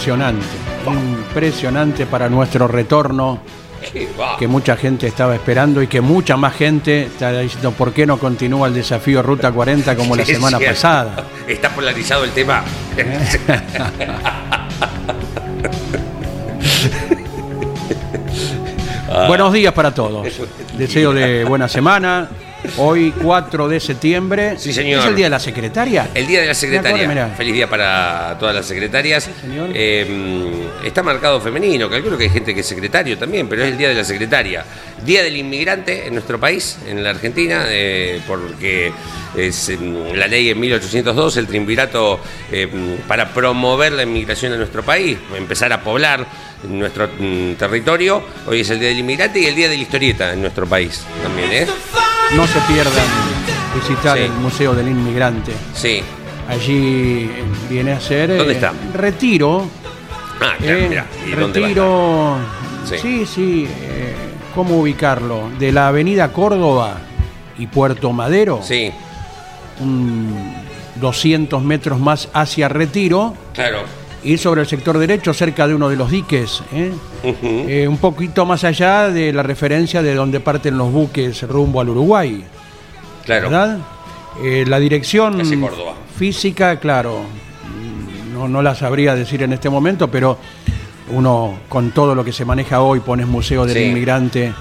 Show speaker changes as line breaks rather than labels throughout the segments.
Impresionante, impresionante para nuestro retorno. Que mucha gente estaba esperando y que mucha más gente está diciendo por qué no continúa el desafío Ruta 40 como la semana pasada.
Está polarizado el tema.
Buenos días para todos. Deseo de buena semana. Hoy, 4 de septiembre.
Sí, señor.
¿Es el día de la secretaria?
El día de la secretaria. Feliz día para todas las secretarias. Eh, está marcado femenino, calculo que hay gente que es secretario también, pero es el día de la secretaria. Día del inmigrante en nuestro país, en la Argentina, eh, porque es la ley en 1802, el triunvirato eh, para promover la inmigración en nuestro país, empezar a poblar nuestro mm, territorio. Hoy es el Día del Inmigrante y el Día de la Historieta en nuestro país también, ¿eh?
No se pierdan visitar el Museo del Inmigrante.
Sí.
Allí viene a ser.
¿Dónde está?
Retiro.
Ah, eh,
retiro. Sí, sí. Eh, ¿Cómo ubicarlo? De la Avenida Córdoba y Puerto Madero.
Sí.
200 metros más hacia Retiro.
Claro.
Y sobre el sector derecho, cerca de uno de los diques. ¿eh? Eh, un poquito más allá de la referencia de donde parten los buques rumbo al Uruguay.
Claro.
¿Verdad? Eh, la dirección física, claro, no, no la sabría decir en este momento, pero uno con todo lo que se maneja hoy pones Museo del Inmigrante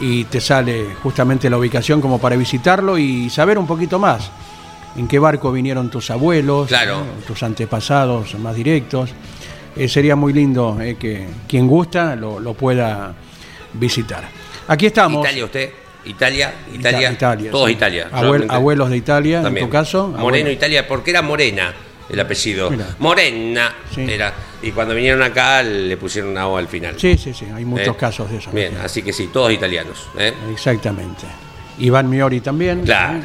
y te sale justamente la ubicación como para visitarlo y saber un poquito más en qué barco vinieron tus abuelos, tus antepasados más directos. Eh, sería muy lindo eh, que quien gusta lo, pueda visitar. Aquí estamos.
Italia usted. Italia, Italia, todos Italia.
abuelos de Italia, en tu caso.
Moreno Italia, porque era Morena el apellido. Morena era. Y cuando vinieron acá le pusieron una O al final.
Sí, sí, sí, hay muchos eh, casos de eso.
Bien, así que sí, todos italianos.
Exactamente. Iván Miori también.
Claro.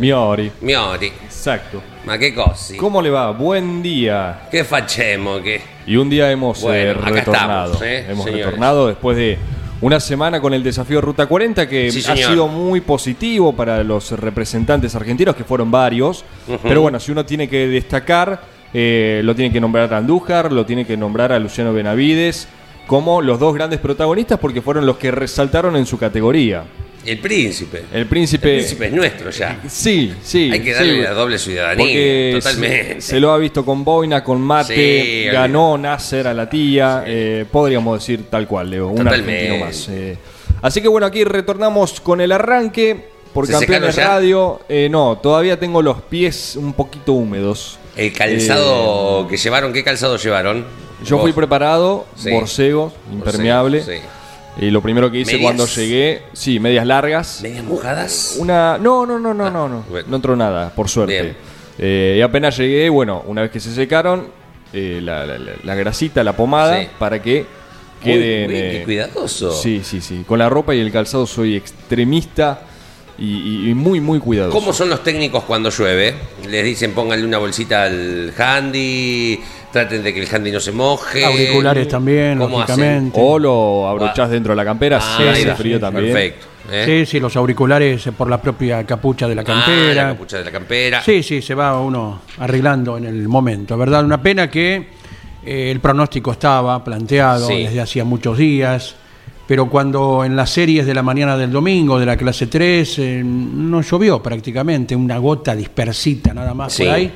Miori.
Miori.
Exacto.
Ma che cosi?
¿Cómo le va? Buen día.
¿Qué facemos? ¿Qué?
Y un día hemos eh, retornado.
¿eh?
hemos retornado después de una semana con el desafío Ruta 40 que ha sido muy positivo para los representantes argentinos, que fueron varios. Pero bueno, si uno tiene que destacar, eh, lo tiene que nombrar a Andújar, lo tiene que nombrar a Luciano Benavides como los dos grandes protagonistas porque fueron los que resaltaron en su categoría.
El príncipe.
El príncipe.
El príncipe es nuestro ya.
Sí, sí.
Hay que darle la doble ciudadanía. totalmente.
Se, lo ha visto con Boina, con Mate. ganó Nasser a la tía. Eh, podríamos decir tal cual, Leo. Un argentino más. Eh. Así que bueno, aquí retornamos con el arranque. Por Campeones Radio. Eh, no, todavía tengo los pies un poquito húmedos.
El calzado que llevaron, ¿qué calzado llevaron?
Yo fui preparado, borcego, impermeable. sí. Y lo primero que hice cuando llegué, sí, medias largas.
¿Medias mojadas?
Una. No, no, no, no, no, no. No entró nada, por suerte. Eh, y apenas llegué, bueno, una vez que se secaron, eh, la, grasita, la pomada, para que queden.
Eh, cuidadoso.
Sí, sí, sí. Con la ropa y el calzado soy extremista y, muy, muy cuidadoso.
¿Cómo son los técnicos cuando llueve? Les dicen pónganle una bolsita al handy, traten de que el handy no se moje.
Auriculares también, lógicamente.
O lo abrochás ah. dentro de la campera, ah, sí, frío también.
Perfecto. ¿eh? Sí, sí, los auriculares por la propia capucha de la ah, campera.
la capucha de la campera.
Sí, sí, se va uno arreglando en el momento, ¿verdad? Una pena que eh, el pronóstico estaba planteado desde hacía muchos días, pero cuando en las series de la mañana del domingo de la clase 3 eh, no llovió prácticamente, una gota dispersita nada más por ahí.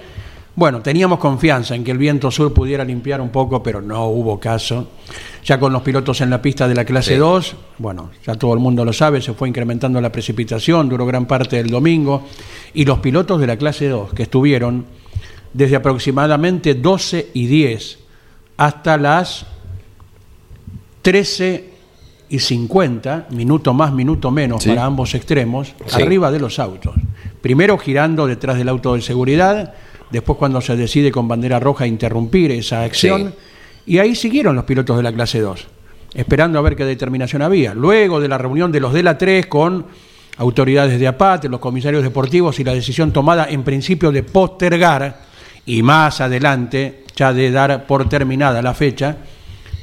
Bueno, teníamos confianza en que el viento sur pudiera limpiar un poco, pero no hubo caso. Ya con los pilotos en la pista de la clase 2, bueno, ya todo el mundo lo sabe, se fue incrementando la precipitación, duró gran parte del domingo, y los pilotos de la clase 2, que estuvieron desde aproximadamente 12 y 10 hasta las 13 y 50, minuto más, minuto menos para ambos extremos, arriba de los autos. Primero girando detrás del auto de seguridad, después cuando se decide con bandera roja interrumpir esa acción, y ahí siguieron los pilotos de la clase 2, esperando a ver qué determinación había. Luego de la reunión de los de la 3 con autoridades de APAT, los comisarios deportivos y la decisión tomada en principio de postergar y más adelante, ya de dar por terminada la fecha,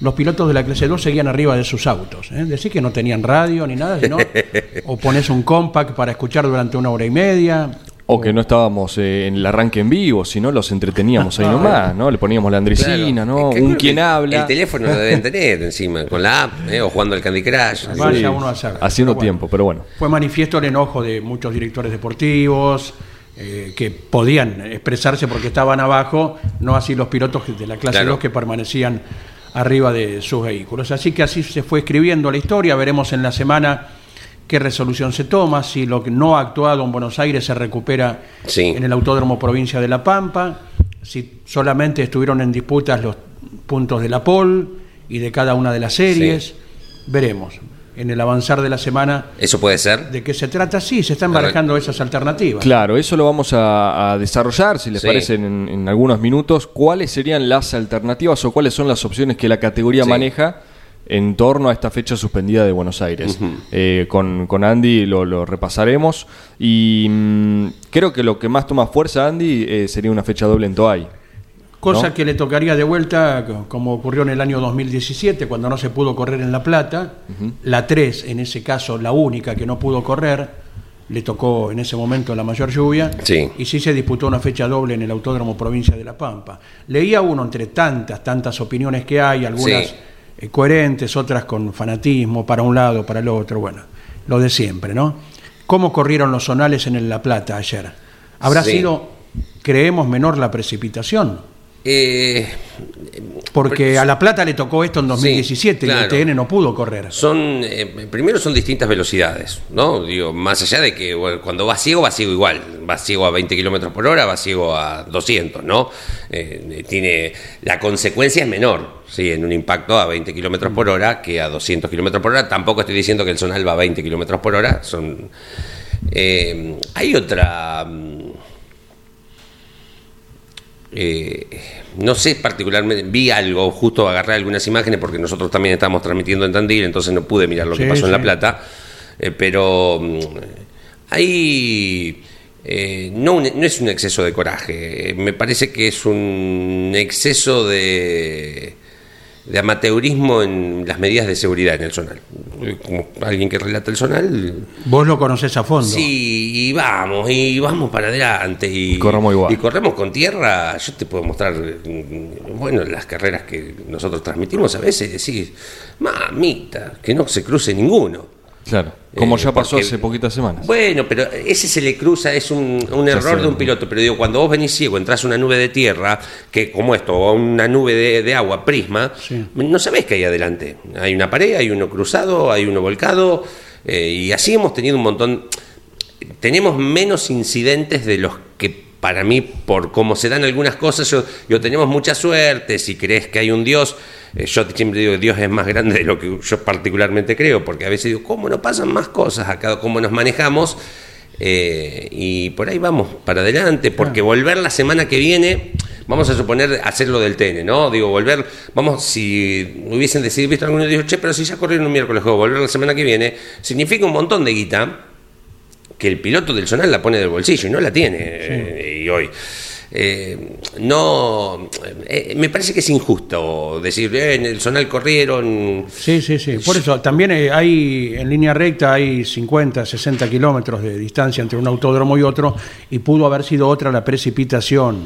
los pilotos de la clase 2 seguían arriba de sus autos. ¿eh? Decir que no tenían radio ni nada, sino o pones un compact para escuchar durante una hora y media,
o que no estábamos eh, en el arranque en vivo, sino los entreteníamos ahí nomás, ¿no? Le poníamos la andresina, ¿no? un quien habla.
El teléfono lo deben tener encima, con la app, ¿eh? o jugando al Candy Crush.
Haciendo tiempo, pero bueno.
Fue manifiesto el enojo de muchos directores deportivos, eh, que podían expresarse porque estaban abajo, no así los pilotos de la clase 2 que permanecían arriba de sus vehículos. Así que así se fue escribiendo la historia, veremos en la semana qué resolución se toma, si lo que no ha actuado en Buenos Aires se recupera en el Autódromo Provincia de La Pampa, si solamente estuvieron en disputas los puntos de la POL y de cada una de las series, veremos en el avanzar de la semana.
¿Eso puede ser?
¿De qué se trata? Sí, se están barajando esas alternativas.
Claro, eso lo vamos a, desarrollar, si les parece, en, algunos minutos. ¿Cuáles serían las alternativas o cuáles son las opciones que la categoría maneja en torno a esta fecha suspendida de Buenos Aires. Eh, con, Andy lo, repasaremos y mm, creo que lo que más toma fuerza Andy eh, sería una fecha doble en Toay.
Cosa que le tocaría de vuelta, como ocurrió en el año 2017, cuando no se pudo correr en La Plata. La 3, en ese caso, la única que no pudo correr, le tocó en ese momento la mayor lluvia. Y sí se disputó una fecha doble en el Autódromo Provincia de La Pampa. Leía uno entre tantas, tantas opiniones que hay, algunas eh, coherentes, otras con fanatismo, para un lado, para el otro, bueno, lo de siempre, ¿no? ¿Cómo corrieron los zonales en La Plata ayer? ¿Habrá sido, creemos, menor la precipitación? Eh, Porque a La Plata le tocó esto en 2017 y el TN no pudo correr.
Son, eh, primero son distintas velocidades, ¿no? Digo, más allá de que cuando va ciego, va ciego igual. Va ciego a 20 kilómetros por hora, va ciego a 200, ¿no? Eh, tiene, la consecuencia es menor, sí, en un impacto a 20 kilómetros por hora que a 200 kilómetros por hora. Tampoco estoy diciendo que el zonal va a 20 kilómetros por hora. Son, hay otra mm, eh, no sé particularmente, vi algo, justo agarré algunas imágenes porque nosotros también estamos transmitiendo en Tandil, entonces no pude mirar lo que pasó en La Plata, eh, pero mm, ahí eh, no, no es un exceso de coraje, me parece que es un exceso de de amateurismo en las medidas de seguridad en el zonal. Como alguien que relata el zonal.
Vos lo conocés a fondo.
Sí, y vamos, y vamos para adelante. Y,
corremos igual.
Y corremos con tierra. Yo te puedo mostrar, bueno, las carreras que nosotros transmitimos a veces decís, mamita, que no se cruce ninguno.
Claro, como ya eh, pasó hace poquitas semanas.
Bueno, pero ese se le cruza, es un, error de un piloto. Pero digo, cuando vos venís ciego, entras a una nube de tierra, que como esto, o una nube de, agua, prisma, no sabés que hay adelante. Hay una pared, hay uno cruzado, hay uno volcado, eh, y así hemos tenido un montón. Tenemos menos incidentes de los que para mí, por cómo se dan algunas cosas, yo, yo tenemos mucha suerte, si crees que hay un Dios, eh, yo siempre digo que Dios es más grande de lo que yo particularmente creo, porque a veces digo, ¿cómo no pasan más cosas acá? ¿Cómo nos manejamos? Eh, y por ahí vamos para adelante, porque volver la semana que viene, vamos a suponer hacerlo del TN, ¿no? Digo, volver, vamos, si hubiesen decidido, visto alguno dijo, che, pero si ya corrieron un miércoles juego, volver la semana que viene, significa un montón de guita que el piloto del Zonal la pone del bolsillo y no la tiene eh, y hoy. Eh, no eh, me parece que es injusto decir en el zonal corrieron
sí sí sí por eso también hay en línea recta hay 50 60 kilómetros de distancia entre un autódromo y otro y pudo haber sido otra la precipitación.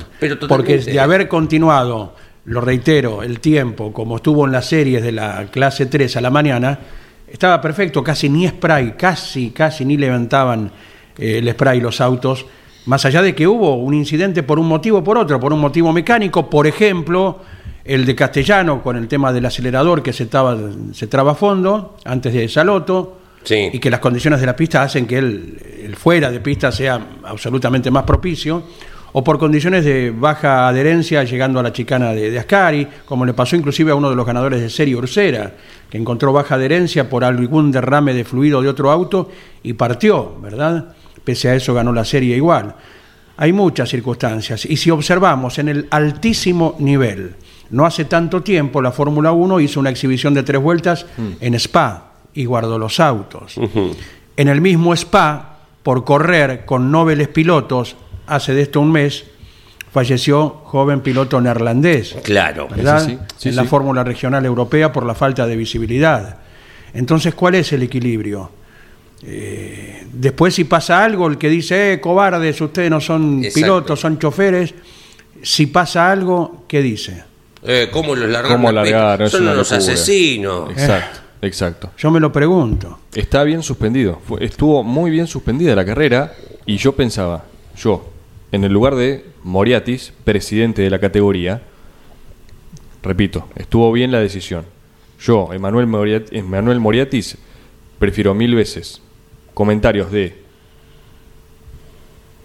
Porque de haber continuado lo reitero el tiempo como estuvo en las series de la clase 3 a la mañana estaba perfecto casi ni spray casi casi ni levantaban el spray los autos. Más allá de que hubo un incidente por un motivo o por otro, por un motivo mecánico, por ejemplo, el de Castellano con el tema del acelerador que se, estaba, se traba a fondo antes de Saloto, y que las condiciones de la pista hacen que el, fuera de pista sea absolutamente más propicio, o por condiciones de baja adherencia llegando a la chicana de, Ascari, como le pasó inclusive a uno de los ganadores de serie Ursera, que encontró baja adherencia por algún derrame de fluido de otro auto y partió, ¿verdad? pese a eso ganó la serie igual. Hay muchas circunstancias y si observamos en el altísimo nivel, no hace tanto tiempo la Fórmula 1 hizo una exhibición de tres vueltas mm. en Spa y guardó los autos. En el mismo Spa, por correr con nobles pilotos, hace de esto un mes, falleció joven piloto neerlandés.
Claro,
¿verdad? en la Fórmula Regional Europea por la falta de visibilidad. Entonces, ¿cuál es el equilibrio? Eh, después si pasa algo, el que dice, eh, cobardes, ustedes no son pilotos, son choferes, si pasa algo, ¿qué dice?
Eh, ¿Cómo los largaron? Son unos asesinos.
Exacto, exacto.
Yo me lo pregunto.
Está bien suspendido. estuvo muy bien suspendida la carrera y yo pensaba, yo, en el lugar de Moriatis, presidente de la categoría, repito, estuvo bien la decisión. Yo, Emanuel Moriatis prefiero mil veces comentarios de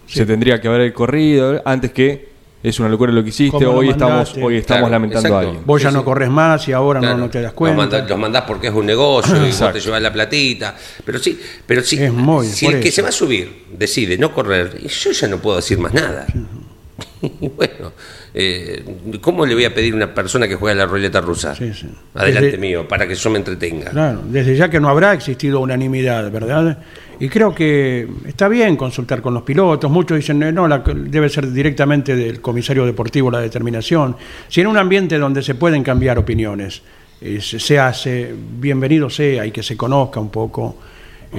se tendría que haber corrido antes que es una locura lo que hiciste, hoy estamos, hoy estamos lamentando a alguien.
Vos ya no corres más y ahora no, te das cuenta.
Los, mandás porque es un negocio y vos te llevas la platita. Pero sí, pero sí, si el que se va a subir decide no correr, yo ya no puedo decir más nada. bueno, eh, ¿cómo le voy a pedir a una persona que juega la ruleta rusa? Adelante mío, para que yo me entretenga.
Claro, desde ya que no habrá existido unanimidad, ¿verdad? Y creo que está bien consultar con los pilotos. Muchos dicen, eh, no, debe ser directamente del comisario deportivo la determinación. Si en un ambiente donde se pueden cambiar opiniones, eh, se, hace, bienvenido sea y que se conozca un poco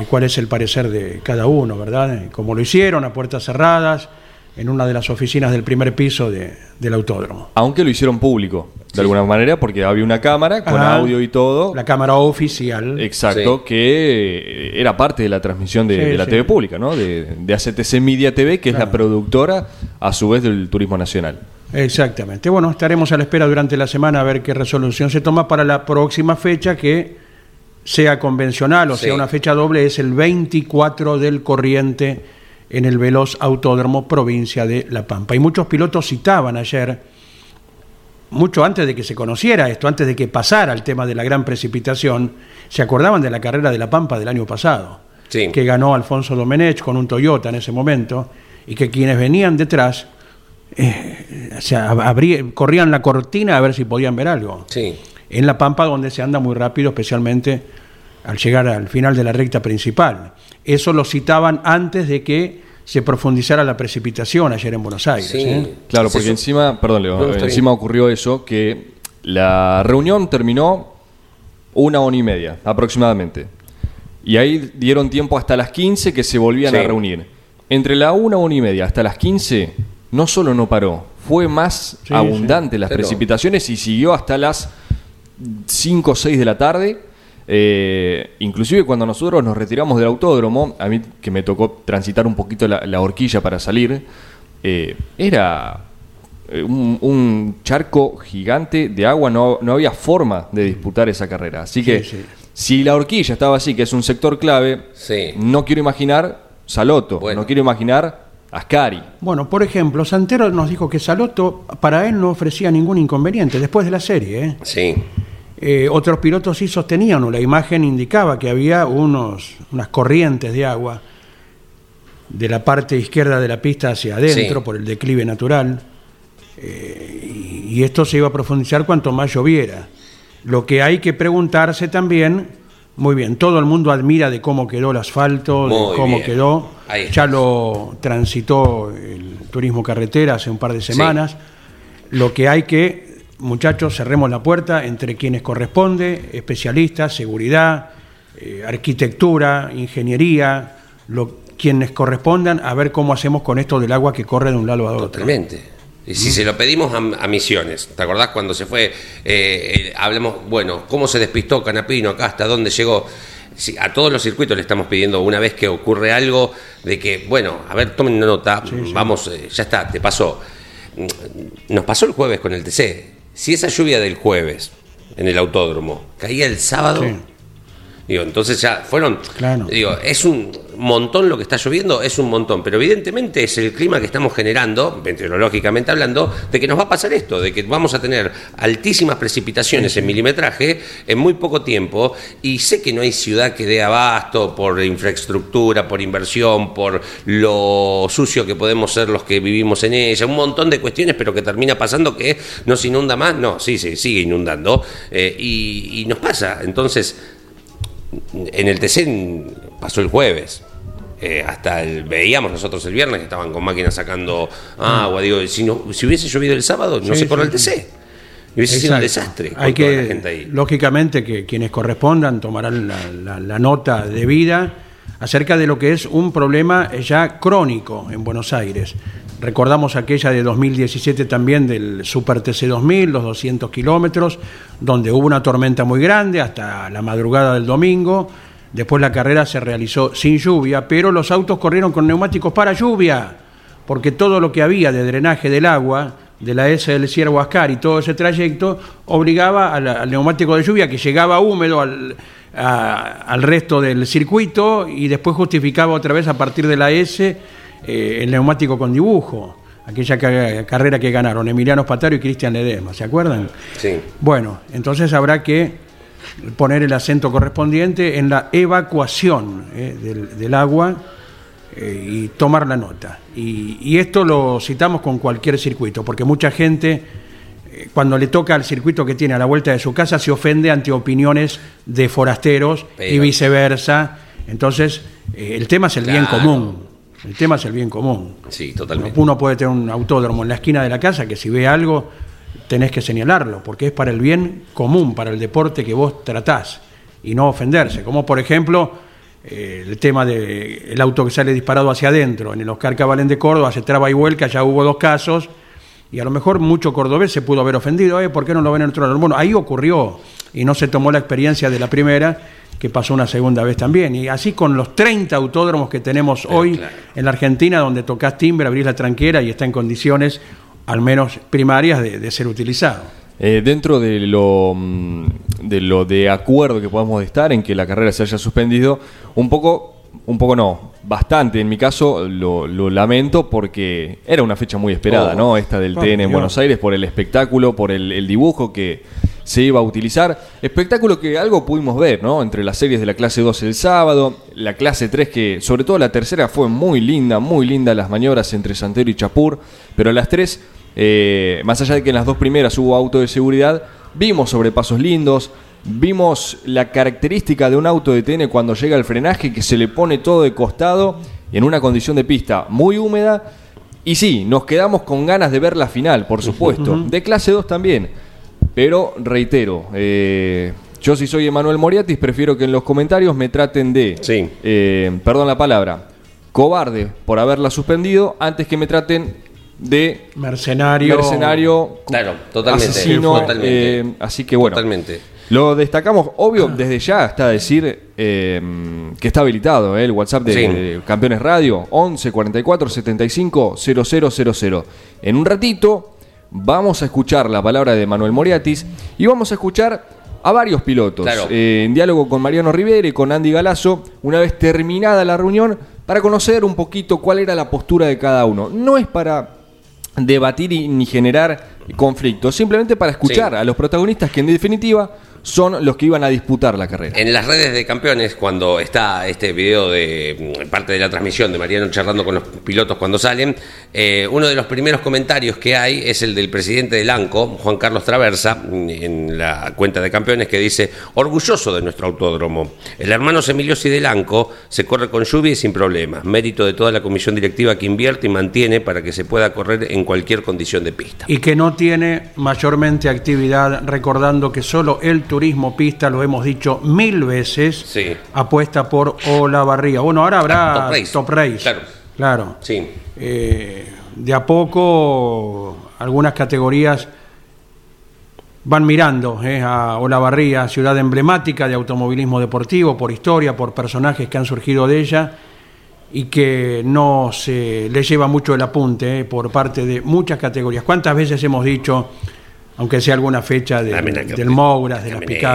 cuál es el parecer de cada uno, ¿verdad? Como lo hicieron a puertas cerradas en una de las oficinas del primer piso del autódromo.
Aunque lo hicieron público, de alguna manera, porque había una cámara con audio y todo.
La cámara oficial.
Exacto, que era parte de la transmisión de, la TV pública, ¿no? De, de, ACTC Media TV, que es la productora, a su vez, del Turismo Nacional.
Exactamente. Bueno, estaremos a la espera durante la semana a ver qué resolución se toma para la próxima fecha que sea convencional o sea una fecha doble, es el 24 del corriente en el veloz autódromo provincia de La Pampa. Y muchos pilotos citaban ayer, mucho antes de que se conociera esto, antes de que pasara el tema de la gran precipitación, se acordaban de la carrera de La Pampa del año pasado, que ganó Alfonso Domenech con un Toyota en ese momento, y que quienes venían detrás eh, corrían la cortina a ver si podían ver algo. En La Pampa, donde se anda muy rápido, especialmente al llegar al final de la recta principal. Eso lo citaban antes de que se profundizara la precipitación ayer en Buenos Aires. ¿eh?
Claro, porque encima, perdón, Leo, encima ocurrió eso, que la reunión terminó una hora y media aproximadamente. Y ahí dieron tiempo hasta las 15 que se volvían a reunir. Entre la una, una y media hasta las 15, no solo no paró, fue más abundante las precipitaciones y siguió hasta las 5 o 6 de la tarde eh, inclusive cuando nosotros nos retiramos del autódromo, a mí que me tocó transitar un poquito la, horquilla para salir, eh, era eh, un, charco gigante de agua, no, no, había forma de disputar esa carrera. Así que si la horquilla estaba así, que es un sector clave, no quiero imaginar Saloto, no quiero imaginar Ascari.
Bueno, por ejemplo, Santero nos dijo que Saloto para él no ofrecía ningún inconveniente después de la serie. ¿eh?
Sí.
Eh, otros pilotos sí sostenían, o la imagen indicaba que había unos, unas corrientes de agua de la parte izquierda de la pista hacia adentro por el declive natural. Eh, y esto se iba a profundizar cuanto más lloviera. Lo que hay que preguntarse también, muy bien, todo el mundo admira de cómo quedó el asfalto, de cómo quedó. Ya lo transitó el turismo carretera hace un par de semanas. Lo que hay que, muchachos, cerremos la puerta entre quienes corresponde, especialistas, seguridad, eh, arquitectura, ingeniería, lo, quienes correspondan, a ver cómo hacemos con esto del agua que corre de un lado a otro.
Totalmente. Y si se lo pedimos a, Misiones, ¿te acordás cuando se fue? Eh, hablemos, bueno, ¿cómo se despistó Canapino acá? ¿Hasta dónde llegó? a todos los circuitos le estamos pidiendo una vez que ocurre algo de que, bueno, a ver, tomen nota, vamos, eh, ya está, te pasó. Nos pasó el jueves con el TC. Si esa lluvia del jueves en el autódromo caía el sábado, Digo, entonces ya fueron. Digo, es un montón lo que está lloviendo, es un montón, pero evidentemente es el clima que estamos generando, meteorológicamente hablando, de que nos va a pasar esto, de que vamos a tener altísimas precipitaciones en milimetraje en muy poco tiempo, y sé que no hay ciudad que dé abasto por infraestructura, por inversión, por lo sucio que podemos ser los que vivimos en ella, un montón de cuestiones, pero que termina pasando que nos inunda más, no, sí, sí, sigue inundando, eh, y, y nos pasa. Entonces, en el TC pasó el jueves. Eh, hasta el, veíamos nosotros el viernes que estaban con máquinas sacando agua. Digo, si, no, si hubiese llovido el sábado, no se corre el TC. Hubiese sido un desastre.
Hay que, lógicamente, que quienes correspondan tomarán la, la nota debida acerca de lo que es un problema ya crónico en Buenos Aires. Recordamos aquella de 2017 también del Super TC 2000, los 200 kilómetros, donde hubo una tormenta muy grande hasta la madrugada del domingo. Después la carrera se realizó sin lluvia, pero los autos corrieron con neumáticos para lluvia, porque todo lo que había de drenaje del agua de la S del Ciervo Ascar y todo ese trayecto obligaba al, neumático de lluvia que llegaba húmedo al, al resto del circuito y después justificaba otra vez a partir de la S eh, el neumático con dibujo, aquella carrera que ganaron Emiliano Spataro y Cristian Ledesma, ¿se acuerdan?
Sí.
Bueno, entonces habrá que poner el acento correspondiente en la evacuación eh, del, agua eh, y tomar la nota. Y, esto lo citamos con cualquier circuito, porque mucha gente, cuando le toca al circuito que tiene a la vuelta de su casa, se ofende ante opiniones de forasteros y viceversa. Entonces, el tema es el bien común. El tema es el bien común.
Sí, totalmente.
Uno puede tener un autódromo en la esquina de la casa que si ve algo tenés que señalarlo, porque es para el bien común, para el deporte que vos tratás y no ofenderse. Como por ejemplo eh, el tema del auto que sale disparado hacia adentro. En el Oscar Cabalén de Córdoba se traba y vuelca, ya hubo dos casos y a lo mejor mucho cordobés se pudo haber ofendido. Eh, ¿Por qué no lo ven en otro lado? Bueno, ahí ocurrió y no se tomó la experiencia de la primera que pasó una segunda vez también. Y así con los 30 autódromos que tenemos hoy en la Argentina, donde tocas timbre, abrís la tranquera y está en condiciones, al menos primarias, de, ser utilizado.
Eh, dentro de lo, mm, de lo de acuerdo que podamos estar en que la carrera se haya suspendido, un poco, un poco no, bastante. En mi caso lo, lamento porque era una fecha muy esperada, oh. ¿no? Esta del TN en Buenos Aires por el espectáculo, por el dibujo que se iba a utilizar. Espectáculo que algo pudimos ver, ¿no? Entre las series de la clase 2 el sábado, la clase 3 que sobre todo la tercera fue muy linda, muy linda las maniobras entre Santero y Chapur, pero las tres, eh, más allá de que en las dos primeras hubo auto de seguridad, vimos sobrepasos lindos, vimos la característica de un auto de TN cuando llega al frenaje que se le pone todo de costado en una condición de pista muy húmeda. Y sí, nos quedamos con ganas de ver la final, por supuesto. De clase 2 también. Pero reitero, eh, yo si soy Emanuel Moriatis prefiero que en los comentarios me traten de,
sí.
Eh, perdón la palabra, cobarde por haberla suspendido antes que me traten de
mercenario,
mercenario,
claro, totalmente,
asesino, eh, así que bueno,
totalmente.
Lo destacamos, obvio, desde ya está a decir que está habilitado el WhatsApp de, Campeones Radio, 11 44 75 0000. En un ratito vamos a escuchar la palabra de Manuel Moriatis y vamos a escuchar a varios pilotos. Eh, en diálogo con Mariano Rivera y con Andy Galazo, una vez terminada la reunión, para conocer un poquito cuál era la postura de cada uno. No es para debatir ni generar conflictos, simplemente para escuchar a los protagonistas que en definitiva son los que iban a disputar la carrera.
En las redes de campeones, cuando está este video de mm, parte de la transmisión de Mariano charlando con los pilotos cuando salen, eh, uno de los primeros comentarios que hay es el del presidente del ANCO, Juan Carlos Traversa, mm, en la cuenta de campeones, que dice, orgulloso de nuestro autódromo. El hermano Emiliosi del ANCO se corre con lluvia y sin problemas, mérito de toda la comisión directiva que invierte y mantiene para que se pueda correr en cualquier condición de pista.
Y que no tiene mayormente actividad, recordando que solo el turismo pista, lo hemos dicho mil veces, apuesta por Olavarría. Bueno, ahora habrá Top Race. Claro. claro. Sí. Eh, de a poco algunas categorías van mirando eh, a Olavarría, ciudad emblemática de automovilismo deportivo, por historia, por personajes que han surgido de ella y que no se le lleva mucho el apunte eh, por parte de muchas categorías. ¿Cuántas veces hemos dicho, aunque sea alguna fecha del Mouras, de las pick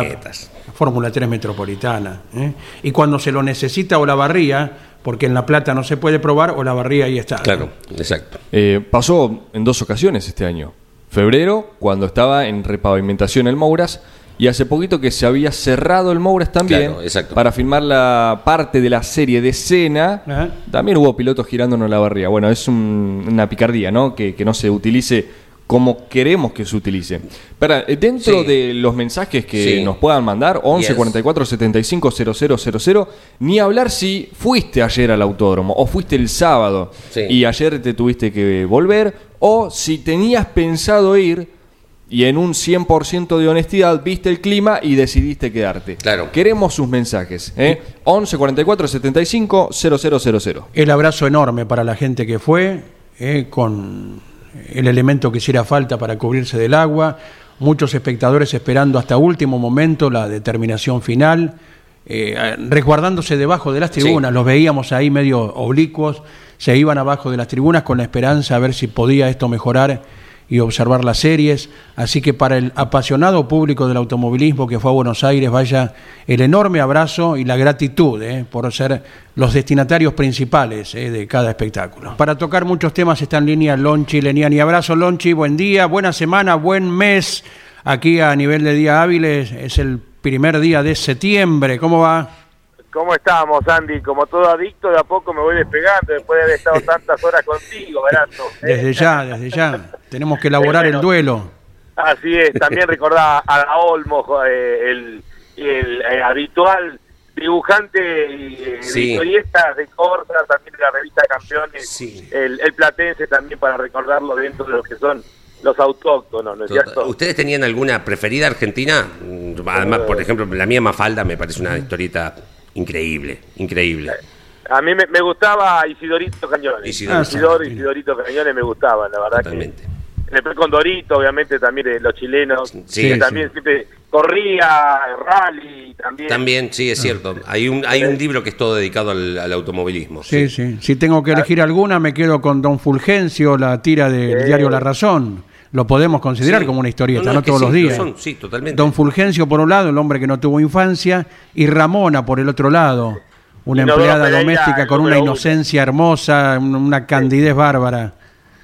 Fórmula 3 Metropolitana? Eh? Y cuando se lo necesita Olavarría, porque en La Plata no se puede probar, Olavarría ahí está.
Claro, exacto.
pasó en dos ocasiones este año febrero, cuando estaba en repavimentación el Mouras, y hace poquito que se había cerrado el Mouras también para filmar la parte de la serie de escena. También hubo pilotos girando en la barriga. Bueno, es una picardía, ¿no? Que, que no se utilice como queremos que se utilice. Pero eh, dentro de los mensajes que nos puedan mandar, 11 44 75 000, ni hablar si fuiste ayer al autódromo o fuiste el sábado y ayer te tuviste que volver, o si tenías pensado ir y en un 100% de honestidad viste el clima y decidiste quedarte.
Claro.
Queremos sus mensajes. ¿eh? 11 44 75 000.
El abrazo enorme para la gente que fue, ¿eh? con el elemento que hiciera falta para cubrirse del agua, muchos espectadores esperando hasta último momento la determinación final, eh, resguardándose debajo de las tribunas, los veíamos ahí medio oblicuos, se iban abajo de las tribunas con la esperanza a ver si podía esto mejorar y observar las series. Así que para el apasionado público del automovilismo que fue a Buenos Aires, vaya el enorme abrazo y la gratitud eh, por ser los destinatarios principales eh, de cada espectáculo. Para tocar muchos temas está en línea Lonchi Leniani. Abrazo Lonchi, buen día, buena semana, buen mes. Aquí a nivel de día hábiles es el primer día de septiembre. ¿Cómo va?
¿Cómo estamos, Andy? Como todo adicto, de a poco me voy despegando después de haber estado tantas horas contigo, Verazo.
Desde ya, desde ya. Tenemos que elaborar el duelo.
Así es. También recordaba a Olmo, eh, el, eh, habitual dibujante y eh, de Corta, también de la revista Campeones, el, el, platense también para recordarlo dentro de lo que son los autóctonos, ¿no es cierto?
¿Ustedes tenían alguna preferida argentina? Además, por ejemplo, la mía Mafalda me parece una historieta increíble, increíble.
A mí me, gustaba Isidorito Cañones. Isidoro, Isidoro, Isidorito Cañones me gustaban, la verdad Totalmente. Después con Dorito, obviamente, también de los chilenos. Sí, que también siempre corría, rally, también.
También, sí, es cierto. Hay un, hay un libro que es todo dedicado al, automovilismo.
Sí, sí, Si tengo que elegir alguna, me quedo con Don Fulgencio, la tira del diario La Razón. Lo podemos considerar como una historieta, no, todos los días.
sí, totalmente.
Don Fulgencio, por un lado, el hombre que no tuvo infancia, y Ramona, por el otro lado, una empleada doméstica con una inocencia hermosa, una candidez bárbara.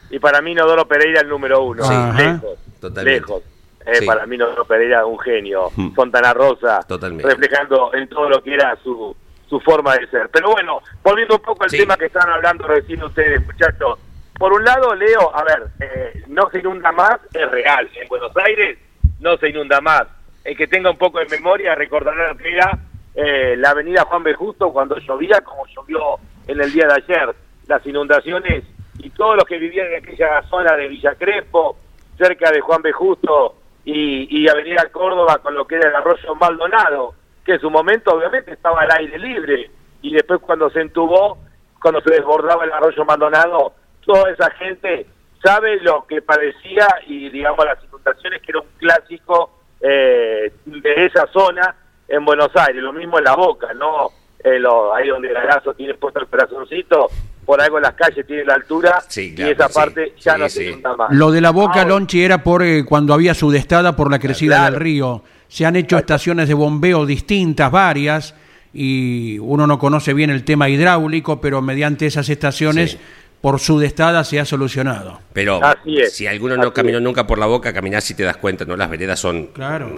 Y para mí Nodoro Pereira el número uno, lejos, totalmente. lejos. Eh, Para mí Nodoro Pereira un genio, hmm. Fontana Rosa, totalmente. reflejando en todo lo que era su, su forma de ser. Pero bueno, volviendo un poco al tema que estaban hablando recién ustedes, muchachos. Por un lado, Leo, a ver, eh, no se inunda más, es real. En Buenos Aires no se inunda más. El que tenga un poco de memoria recordará que era eh, la avenida Juan B. Justo cuando llovía, como llovió en el día de ayer, las inundaciones y todos los que vivían en aquella zona de Villa Crespo, cerca de Juan B. Justo y, Avenida Córdoba con lo que era el arroyo Maldonado, que en su momento obviamente estaba al aire libre y después cuando se entubó, cuando se desbordaba el arroyo Maldonado, toda esa gente sabe lo que padecía y digamos las inundaciones que era un clásico eh, de esa zona en Buenos Aires, lo mismo en la boca, ¿no? Eh, ahí donde el Garazo tiene puesto el corazoncito, por algo las calles tienen la altura y esa parte ya no se inunda más.
Lo de la boca, Lonchi, era por eh, cuando había sudestada por la crecida del río. Se han hecho estaciones de bombeo distintas, varias, y uno no conoce bien el tema hidráulico, pero mediante esas estaciones por su destada se ha solucionado.
Pero si alguno no caminó nunca por la boca, caminás y te das cuenta, ¿no? Las veredas son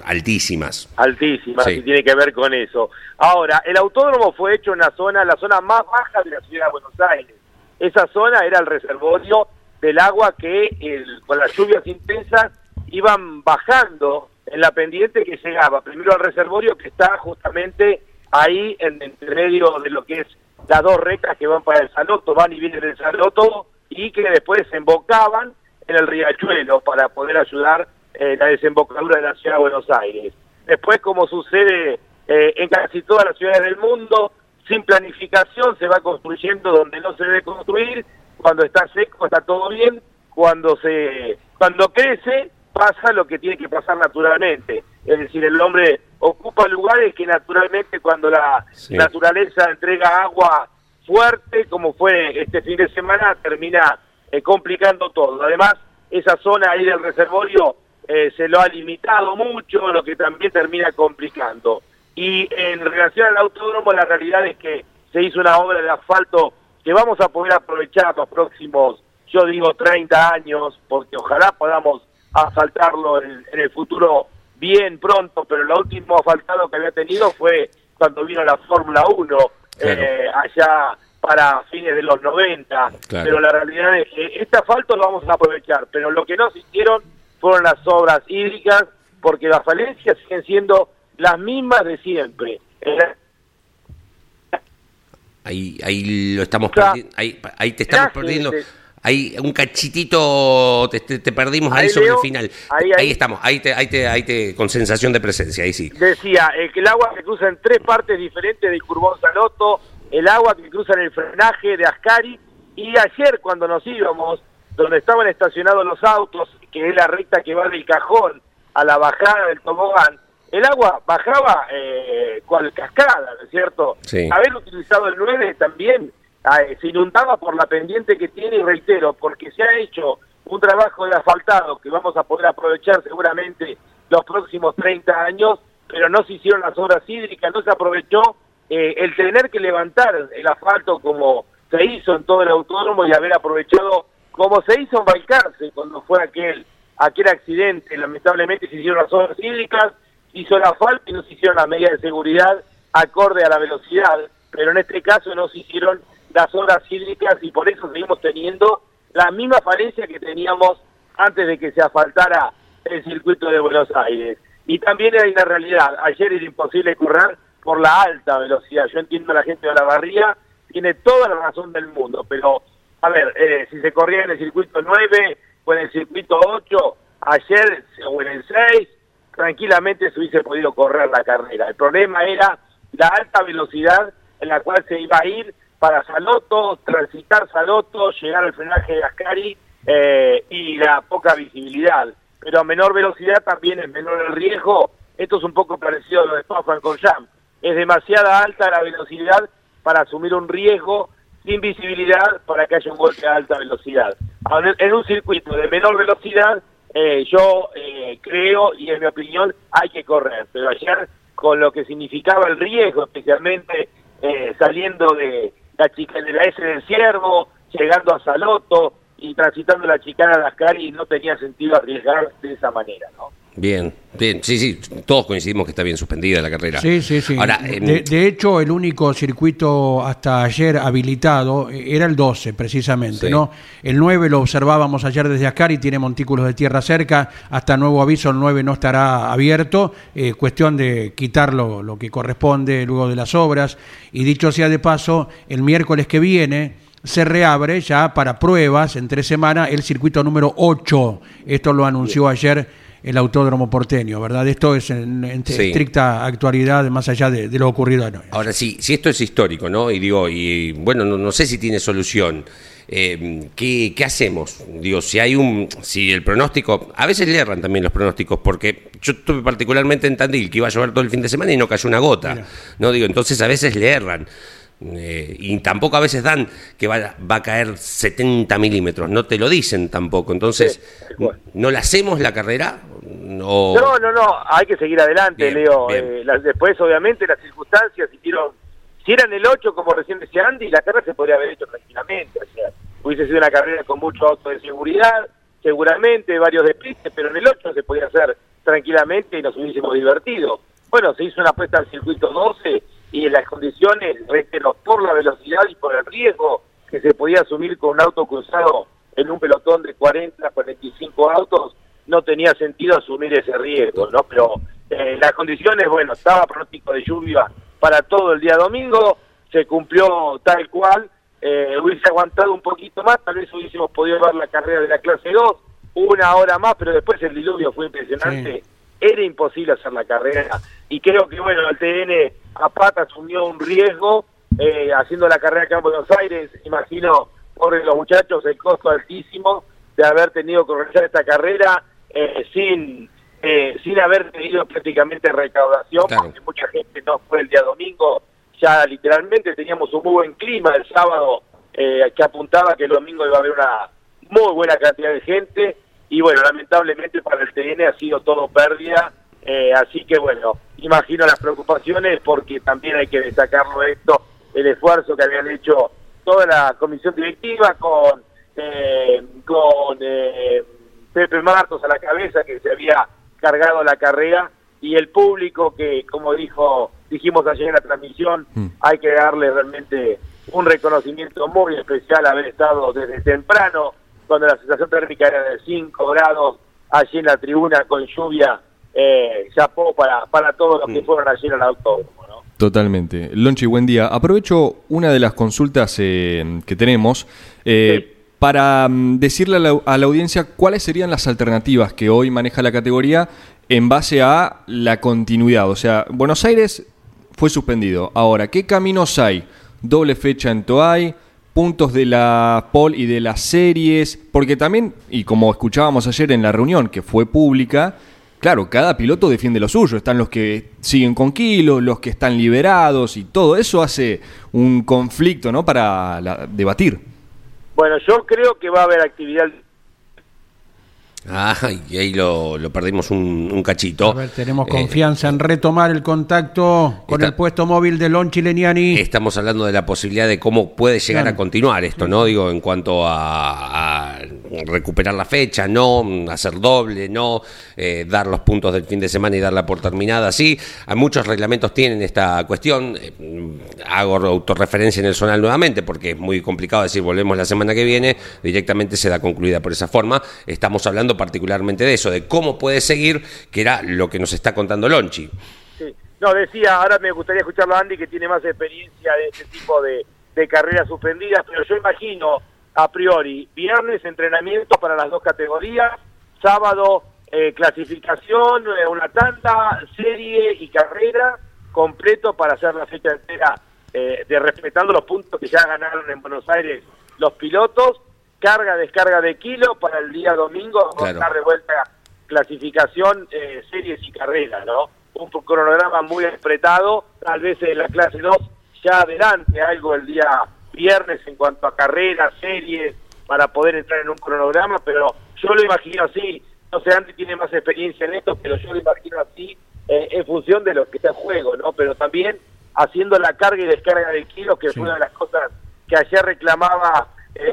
altísimas.
Altísimas, y tiene que ver con eso. Ahora, el autódromo fue hecho en la zona, la zona más baja de la ciudad de Buenos Aires. Esa zona era el reservorio del agua que con las lluvias intensas iban bajando en la pendiente que llegaba primero al reservorio que está justamente ahí en el medio de lo que es las dos rectas que van para el Saloto, van y vienen del Saloto y que después desembocaban en el riachuelo para poder ayudar en la desembocadura de la ciudad de Buenos Aires. Después, como sucede eh, en casi todas las ciudades del mundo, sin planificación se va construyendo donde no se debe construir, cuando está seco está todo bien, cuando se cuando crece pasa lo que tiene que pasar naturalmente, es decir, el hombre ocupa lugares que naturalmente cuando la naturaleza entrega agua fuerte, como fue este fin de semana, termina eh, complicando todo. Además, esa zona ahí del reservorio eh, se lo ha limitado mucho, lo que también termina complicando. Y en relación al autódromo, la realidad es que se hizo una obra de asfalto que vamos a poder aprovechar los próximos, yo digo, 30 años, porque ojalá podamos asfaltarlo en el futuro bien pronto, pero lo último asfaltado que había tenido fue cuando vino la Fórmula 1, eh, allá para fines de los 90, pero la realidad es que este asfalto lo vamos a aprovechar, pero lo que no se hicieron fueron las obras hídricas, porque las falencias siguen siendo las mismas de siempre.
Ahí, ahí lo estamos perdiendo, ahí, ahí te estamos perdiendo. Ahí un cachitito te, perdimos ahí, sobre el final. Ahí, estamos, ahí te, ahí te, ahí te, con sensación de presencia, ahí sí.
Decía, eh, que el agua que cruza en tres partes diferentes del Curbón Saloto, el agua que cruza en el frenaje de Ascari, y ayer cuando nos íbamos, donde estaban estacionados los autos, que es la recta que va del cajón a la bajada del tobogán, el agua bajaba eh, cual cascada, ¿no es cierto? Haber utilizado el 9 también se inundaba por la pendiente que tiene y reitero, porque se ha hecho un trabajo de asfaltado que vamos a poder aprovechar seguramente los próximos 30 años, pero no se hicieron las obras hídricas, no se aprovechó eh, el tener que levantar el asfalto como se hizo en todo el autódromo y haber aprovechado como se hizo en Balcarce cuando fue aquel aquel accidente, lamentablemente se hicieron las obras hídricas, hizo el asfalto y no se hicieron las medidas de seguridad acorde a la velocidad, pero en este caso no se hicieron las obras hídricas y por eso seguimos teniendo la misma falencia que teníamos antes de que se asfaltara el circuito de Buenos Aires. Y también hay una realidad, ayer era imposible correr por la alta velocidad. Yo entiendo a la gente de la barría, tiene toda la razón del mundo, pero a ver, eh, si se corría en el circuito 9 o en el circuito 8, ayer o en el 6, tranquilamente se hubiese podido correr la carrera. El problema era la alta velocidad en la cual se iba a ir para Saloto, transitar Saloto, llegar al frenaje de Ascari eh, y la poca visibilidad. Pero a menor velocidad también es menor el riesgo. Esto es un poco parecido a lo de Spa-Francorchamps. Es demasiada alta la velocidad para asumir un riesgo sin visibilidad para que haya un golpe a alta velocidad. En un circuito de menor velocidad, eh, yo eh, creo, y en mi opinión, hay que correr. Pero ayer, con lo que significaba el riesgo, especialmente saliendo de, la chica de la S del Ciervo, llegando a Saloto y transitando la chicana de Ascari, no tenía sentido arriesgar de esa manera, ¿no?
Bien, bien, sí, sí, todos coincidimos que está bien suspendida la carrera.
Sí, sí, sí. de, hecho, el único circuito hasta ayer habilitado era el 12, precisamente, ¿no? El 9 lo observábamos ayer desde Ascari, tiene montículos de tierra cerca, hasta nuevo aviso el 9 no estará abierto, eh, cuestión de quitarlo lo que corresponde luego de las obras. Y dicho sea de paso, el miércoles que viene se reabre ya para pruebas en tres semanas el circuito número 8. Esto lo anunció ayer el autódromo porteño, ¿verdad? Esto es en, estricta actualidad, más allá de, lo ocurrido anoche.
Ahora sí, si esto es histórico, ¿no? Y digo, y bueno, no, sé si tiene solución. Eh, ¿qué, hacemos? Digo, si hay un, si el pronóstico, a veces le erran también los pronósticos, porque yo estuve particularmente en Tandil, que iba a llover todo el fin de semana y no cayó una gota, ¿no? Digo, entonces a veces le erran. Eh, y tampoco a veces dan que va, va, a caer 70 milímetros, no te lo dicen tampoco. Entonces, ¿no la hacemos la carrera?
No, no, no, hay que seguir adelante, Leo. Eh, después, obviamente, las circunstancias hicieron. Si eran el 8, como recién decía Andy, la carrera se podría haber hecho tranquilamente. hubiese sido una carrera con mucho auto de seguridad, seguramente varios despistes, pero en el 8 se podía hacer tranquilamente y nos hubiésemos divertido. Bueno, se hizo una apuesta al circuito 12 y en las condiciones, por la velocidad y por el riesgo que se podía asumir con un auto cruzado en un pelotón de 40, 45 autos, no tenía sentido asumir ese riesgo, ¿no? Pero eh, las condiciones, bueno, estaba pronóstico de lluvia para todo el día domingo, se cumplió tal cual, eh, hubiese aguantado un poquito más, tal vez hubiésemos podido ver la carrera de la clase 2, una hora más, pero después el diluvio fue impresionante, era imposible hacer la carrera, y creo que, bueno, el TN a pata asumió un riesgo, eh, haciendo la carrera acá en Buenos Aires, imagino, por los muchachos, el costo altísimo de haber tenido que realizar esta carrera eh, sin eh, sin haber tenido prácticamente recaudación, porque mucha gente no fue el día domingo, ya literalmente teníamos un muy buen clima el sábado eh, que apuntaba que el domingo iba a haber una muy buena cantidad de gente y bueno, lamentablemente para el TN ha sido todo pérdida, así que bueno, imagino las preocupaciones porque también hay que destacarlo esto, el esfuerzo que habían hecho toda la comisión directiva con, con Pepe Martos a la cabeza que se había cargado la carrera y el público que, como dijo dijimos ayer en la transmisión, mm. hay que darle realmente un reconocimiento muy especial haber estado desde temprano, cuando la sensación térmica era de 5 grados, allí en la tribuna con lluvia, eh, chapó para, para todos los que mm. fueron ayer al autódromo. ¿no?
Totalmente. Lonchi, buen día. Aprovecho una de las consultas eh, que tenemos. Eh, para mm, decirle a la, audiencia cuáles serían las alternativas que hoy maneja la categoría en base a la continuidad. O sea, Buenos Aires fue suspendido. Ahora, ¿qué caminos hay? Doble fecha en Toay, puntos de la POL y de las series, porque también, y como escuchábamos ayer en la reunión que fue pública, claro, cada piloto defiende lo suyo. Están los que siguen con kilos, los que están liberados y todo eso hace un conflicto, ¿no? Para debatir.
Bueno, yo creo que va a haber actividad
Ah, y ahí lo, perdimos un, cachito.
A ver, tenemos confianza en retomar el contacto con el puesto móvil de Lon Chileniani.
Estamos hablando de la posibilidad de cómo puede llegar a continuar esto, ¿no? Digo, en cuanto a, recuperar la fecha, no hacer doble, no eh, dar los puntos del fin de semana y darla por terminada. Sí, hay muchos reglamentos tienen esta cuestión. Eh, hago autorreferencia en el zonal nuevamente porque es muy complicado decir volvemos la semana que viene. Directamente se da concluida por esa forma. Estamos hablando particularmente de eso, de cómo puede seguir, que era lo que nos está contando Lonchi.
Sí. No, decía, ahora me gustaría escucharlo a Andy, que tiene más experiencia de este tipo de, carreras suspendidas, pero yo imagino a priori, viernes entrenamiento para las dos categorías, sábado eh, clasificación, eh, una tanda, serie y carrera completo para hacer la fecha entera eh, de respetando los puntos que ya ganaron en Buenos Aires los pilotos carga, descarga de kilo para el día domingo, claro. estar de vuelta clasificación, eh, series y carreras, ¿no? Un cronograma muy apretado, tal vez en la clase 2 ya adelante algo el día viernes en cuanto a carreras, series, para poder entrar en un cronograma, pero yo lo imagino así, no sé, Andy tiene más experiencia en esto, pero yo lo imagino así eh, en función de lo que está en juego, ¿no? Pero también haciendo la carga y descarga de kilos, que fue una de las cosas que ayer reclamaba eh,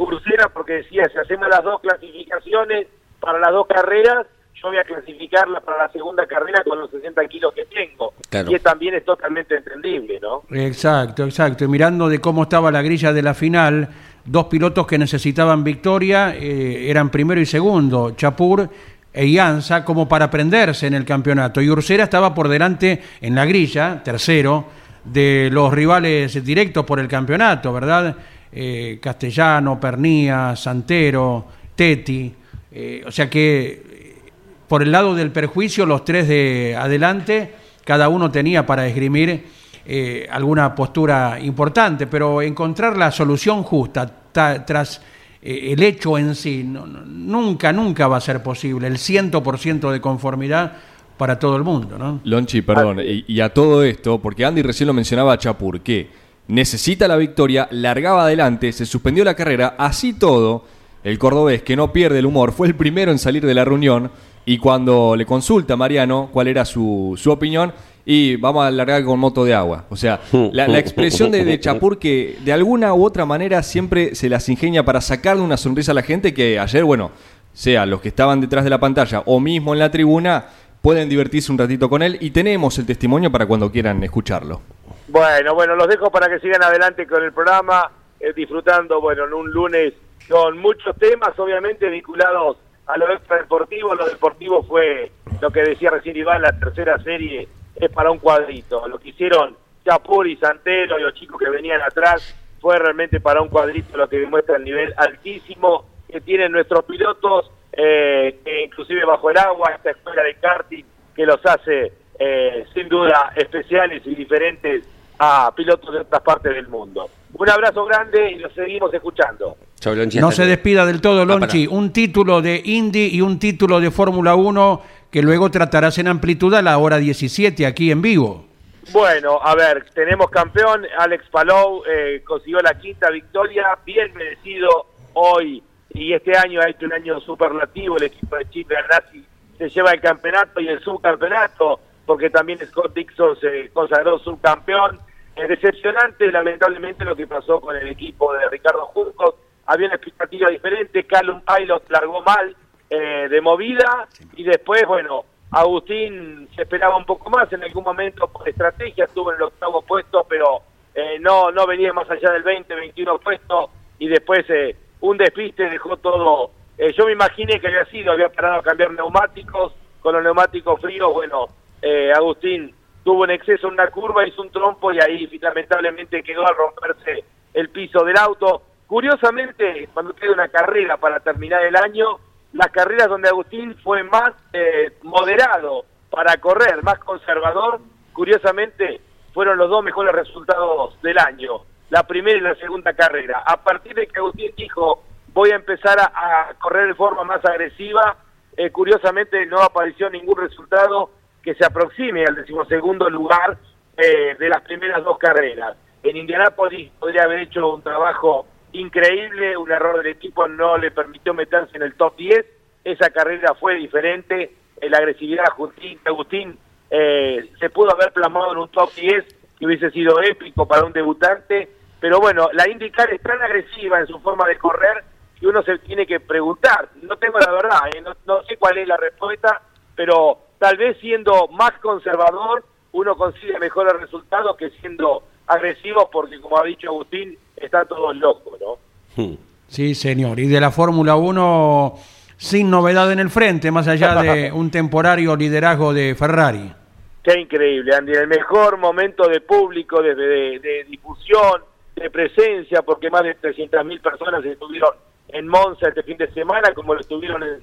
porque decía, si hacemos las dos clasificaciones para las dos carreras, yo voy a clasificarla para la segunda carrera con los 60 kilos que tengo. Y también es totalmente entendible, ¿no?
Exacto, exacto. Mirando de cómo estaba la grilla de la final, dos pilotos que necesitaban victoria eh, eran primero y segundo, Chapur e Ianza, como para prenderse en el campeonato. Y Ursera estaba por delante en la grilla, tercero, de los rivales directos por el campeonato, ¿verdad? Eh, Castellano, Pernía, Santero, Teti. Eh, o sea que eh, por el lado del perjuicio, los tres de adelante, cada uno tenía para esgrimir alguna postura importante, pero encontrar la solución justa tras el hecho en sí, nunca, nunca va a ser posible. El 100% de conformidad para todo el mundo, ¿no?
Lonchi, perdón, y, y, a todo esto, porque Andy recién lo mencionaba a Chapur, que necesita la victoria, largaba adelante, se suspendió la carrera, así todo, el cordobés que no pierde el humor fue el primero en salir de la reunión y cuando le consulta a Mariano cuál era su, su opinión, y vamos a largar con moto de agua. O sea, la, expresión de, Chapur que de alguna u otra manera siempre se las ingenia para sacarle una sonrisa a la gente que ayer, bueno, sea los que estaban detrás de la pantalla o mismo en la tribuna, pueden divertirse un ratito con él y tenemos el testimonio para cuando quieran escucharlo.
Bueno, bueno, los dejo para que sigan adelante con el programa, eh, disfrutando, bueno, en un lunes con muchos temas, obviamente vinculados a lo extradeportivo. Lo deportivo fue lo que decía recién Iván, la tercera serie es para un cuadrito. Lo que hicieron Chapur y Santero y los chicos que venían atrás fue realmente para un cuadrito, lo que demuestra el nivel altísimo que tienen nuestros pilotos, eh, inclusive bajo el agua, esta escuela de karting que los hace eh, sin duda especiales y diferentes a pilotos de otras partes del mundo. Un abrazo grande y los seguimos escuchando.
no se despida del todo, ah, Lonchi. un título de Indy y un título de Fórmula 1 que luego tratarás en amplitud a la hora 17 aquí en vivo.
Bueno, a ver, tenemos campeón, Alex Palou eh, consiguió la quinta victoria, bien merecido hoy y este año ha hecho un año superlativo, el equipo de Chile Ganassi se lleva el campeonato y el subcampeonato, porque también Scott Dixon se consagró subcampeón. Es decepcionante, lamentablemente, lo que pasó con el equipo de Ricardo Juncos. Había una expectativa diferente, Callum Pilot largó mal eh, de movida. Y después, bueno, Agustín se esperaba un poco más en algún momento por estrategia, estuvo en el octavo puesto, pero eh, no, no venía más allá del 20, 21 puesto. Y después eh, un despiste dejó todo. Eh, yo me imaginé que había sido, había parado a cambiar neumáticos, con los neumáticos fríos, bueno, eh, Agustín tuvo un exceso una curva, hizo un trompo y ahí lamentablemente quedó al romperse el piso del auto. Curiosamente, cuando queda una carrera para terminar el año, las carreras donde Agustín fue más eh, moderado para correr, más conservador, curiosamente fueron los dos mejores resultados del año la primera y la segunda carrera. A partir de que Agustín dijo, voy a empezar a, correr de forma más agresiva, eh, curiosamente no apareció ningún resultado que se aproxime al decimosegundo lugar eh, de las primeras dos carreras. En Indianápolis podría haber hecho un trabajo increíble, un error del equipo no le permitió meterse en el top 10, esa carrera fue diferente, la agresividad de Agustín eh, se pudo haber plasmado en un top 10 que hubiese sido épico para un debutante, pero bueno, la IndyCar es tan agresiva en su forma de correr que uno se tiene que preguntar. No tengo la verdad, ¿eh? no, sé cuál es la respuesta, pero tal vez siendo más conservador uno consigue mejores resultados que siendo agresivo, porque como ha dicho Agustín, está todo loco, ¿no?
Hmm. Sí, señor. Y de la Fórmula 1 sin novedad en el frente, más allá de un temporario liderazgo de Ferrari.
Qué increíble, Andy. El mejor momento de público, de, de difusión, de presencia, porque más de 300.000 personas estuvieron en Monza este fin de semana, como lo estuvieron en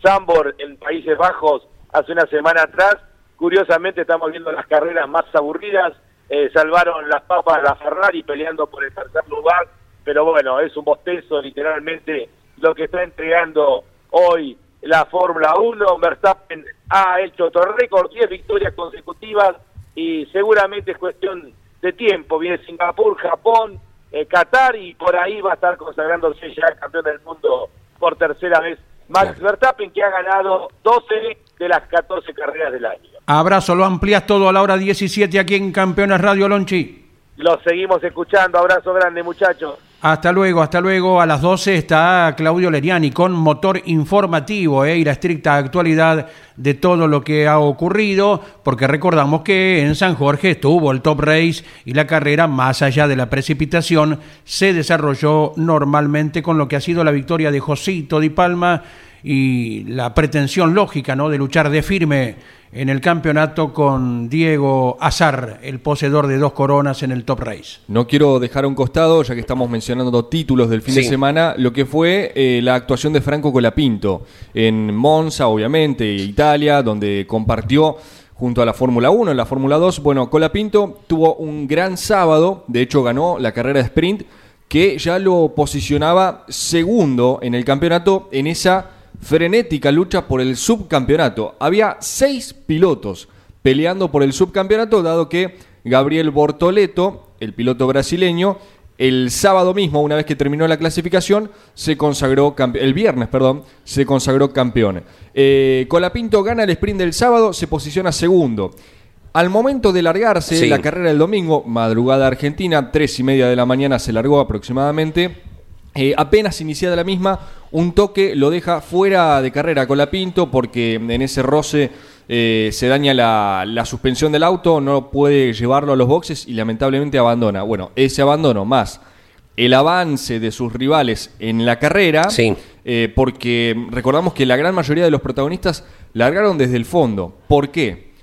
Zambor, en Países Bajos, hace una semana atrás. Curiosamente estamos viendo las carreras más aburridas, eh, salvaron las papas a la Ferrari peleando por el tercer lugar, pero bueno, es un bostezo literalmente lo que está entregando hoy la Fórmula 1. Verstappen ha hecho otro récord, 10 victorias consecutivas y seguramente es cuestión de tiempo. Viene Singapur, Japón, eh, Qatar y por ahí va a estar consagrándose ya el campeón del mundo por tercera vez. Max Verstappen que ha ganado 12 de las 14 carreras del año.
Abrazo, lo amplías todo a la hora 17 aquí en Campeones Radio Lonchi.
Lo seguimos escuchando, abrazo grande muchachos.
Hasta luego, hasta luego. A las 12 está Claudio Leriani con motor informativo eh, y la estricta actualidad de todo lo que ha ocurrido, porque recordamos que en San Jorge estuvo el Top Race y la carrera, más allá de la precipitación, se desarrolló normalmente con lo que ha sido la victoria de Josito Di Palma y la pretensión lógica ¿no? de luchar de firme en el campeonato con Diego Azar, el poseedor de dos coronas en el Top Race.
No quiero dejar a un costado, ya que estamos mencionando títulos del fin de semana, lo que fue eh, la actuación de Franco Colapinto en Monza, obviamente, Italia, donde compartió junto a la Fórmula 1, en la Fórmula 2. Bueno, Colapinto tuvo un gran sábado, de hecho ganó la carrera de sprint, que ya lo posicionaba segundo en el campeonato en esa frenética lucha por el subcampeonato. Había seis pilotos peleando por el subcampeonato, dado que Gabriel Bortoleto, el piloto brasileño, el sábado mismo, una vez que terminó la clasificación, se consagró el viernes, perdón, se consagró campeón. Eh, Colapinto gana el sprint del sábado, se posiciona segundo. Al momento de largarse la carrera del domingo, madrugada argentina, tres y media de la mañana se largó aproximadamente. Eh, apenas iniciada la misma, un toque lo deja fuera de carrera con la Pinto porque en ese roce eh, se daña la, la, suspensión del auto, no puede llevarlo a los boxes y lamentablemente abandona. Bueno, ese abandono más el avance de sus rivales en la carrera,
sí.
Eh, porque recordamos que la gran mayoría de los protagonistas largaron desde el fondo. ¿Por qué?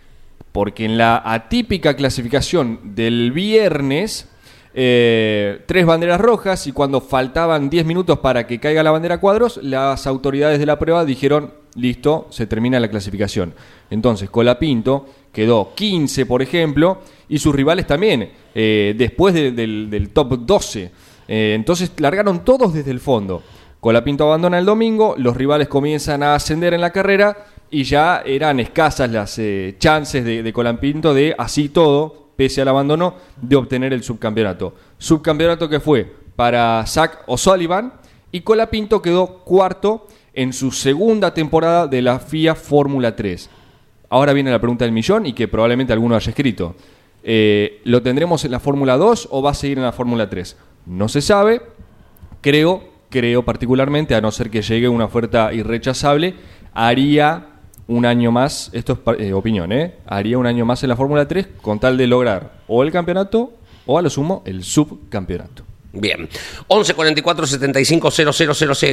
porque en la atípica clasificación del viernes, eh, tres banderas rojas y cuando faltaban 10 minutos para que caiga la bandera cuadros, las autoridades de la prueba dijeron, listo, se termina la clasificación. Entonces, Colapinto quedó 15, por ejemplo, y sus rivales también, eh, después del, top 12. Eh, entonces, largaron todos desde el fondo. Colapinto abandona el domingo, los rivales comienzan a ascender en la carrera y ya eran escasas las chances de, Colampinto de, así todo, pese al abandono, de obtener el subcampeonato. Subcampeonato que fue para Zach O'Sullivan y Colapinto quedó cuarto en su segunda temporada de la FIA Fórmula 3. Ahora viene la pregunta del millón y que probablemente alguno haya escrito. Eh, ¿Lo tendremos en la Fórmula 2 o va a seguir en la Fórmula 3? No se sabe. Creo, creo particularmente, a no ser que llegue una oferta irrechazable, haría un año más, esto es eh, opinión, ¿eh? haría un año más en la Fórmula 3 con tal de lograr o el campeonato o a lo sumo el subcampeonato.
Bien, 11 44 75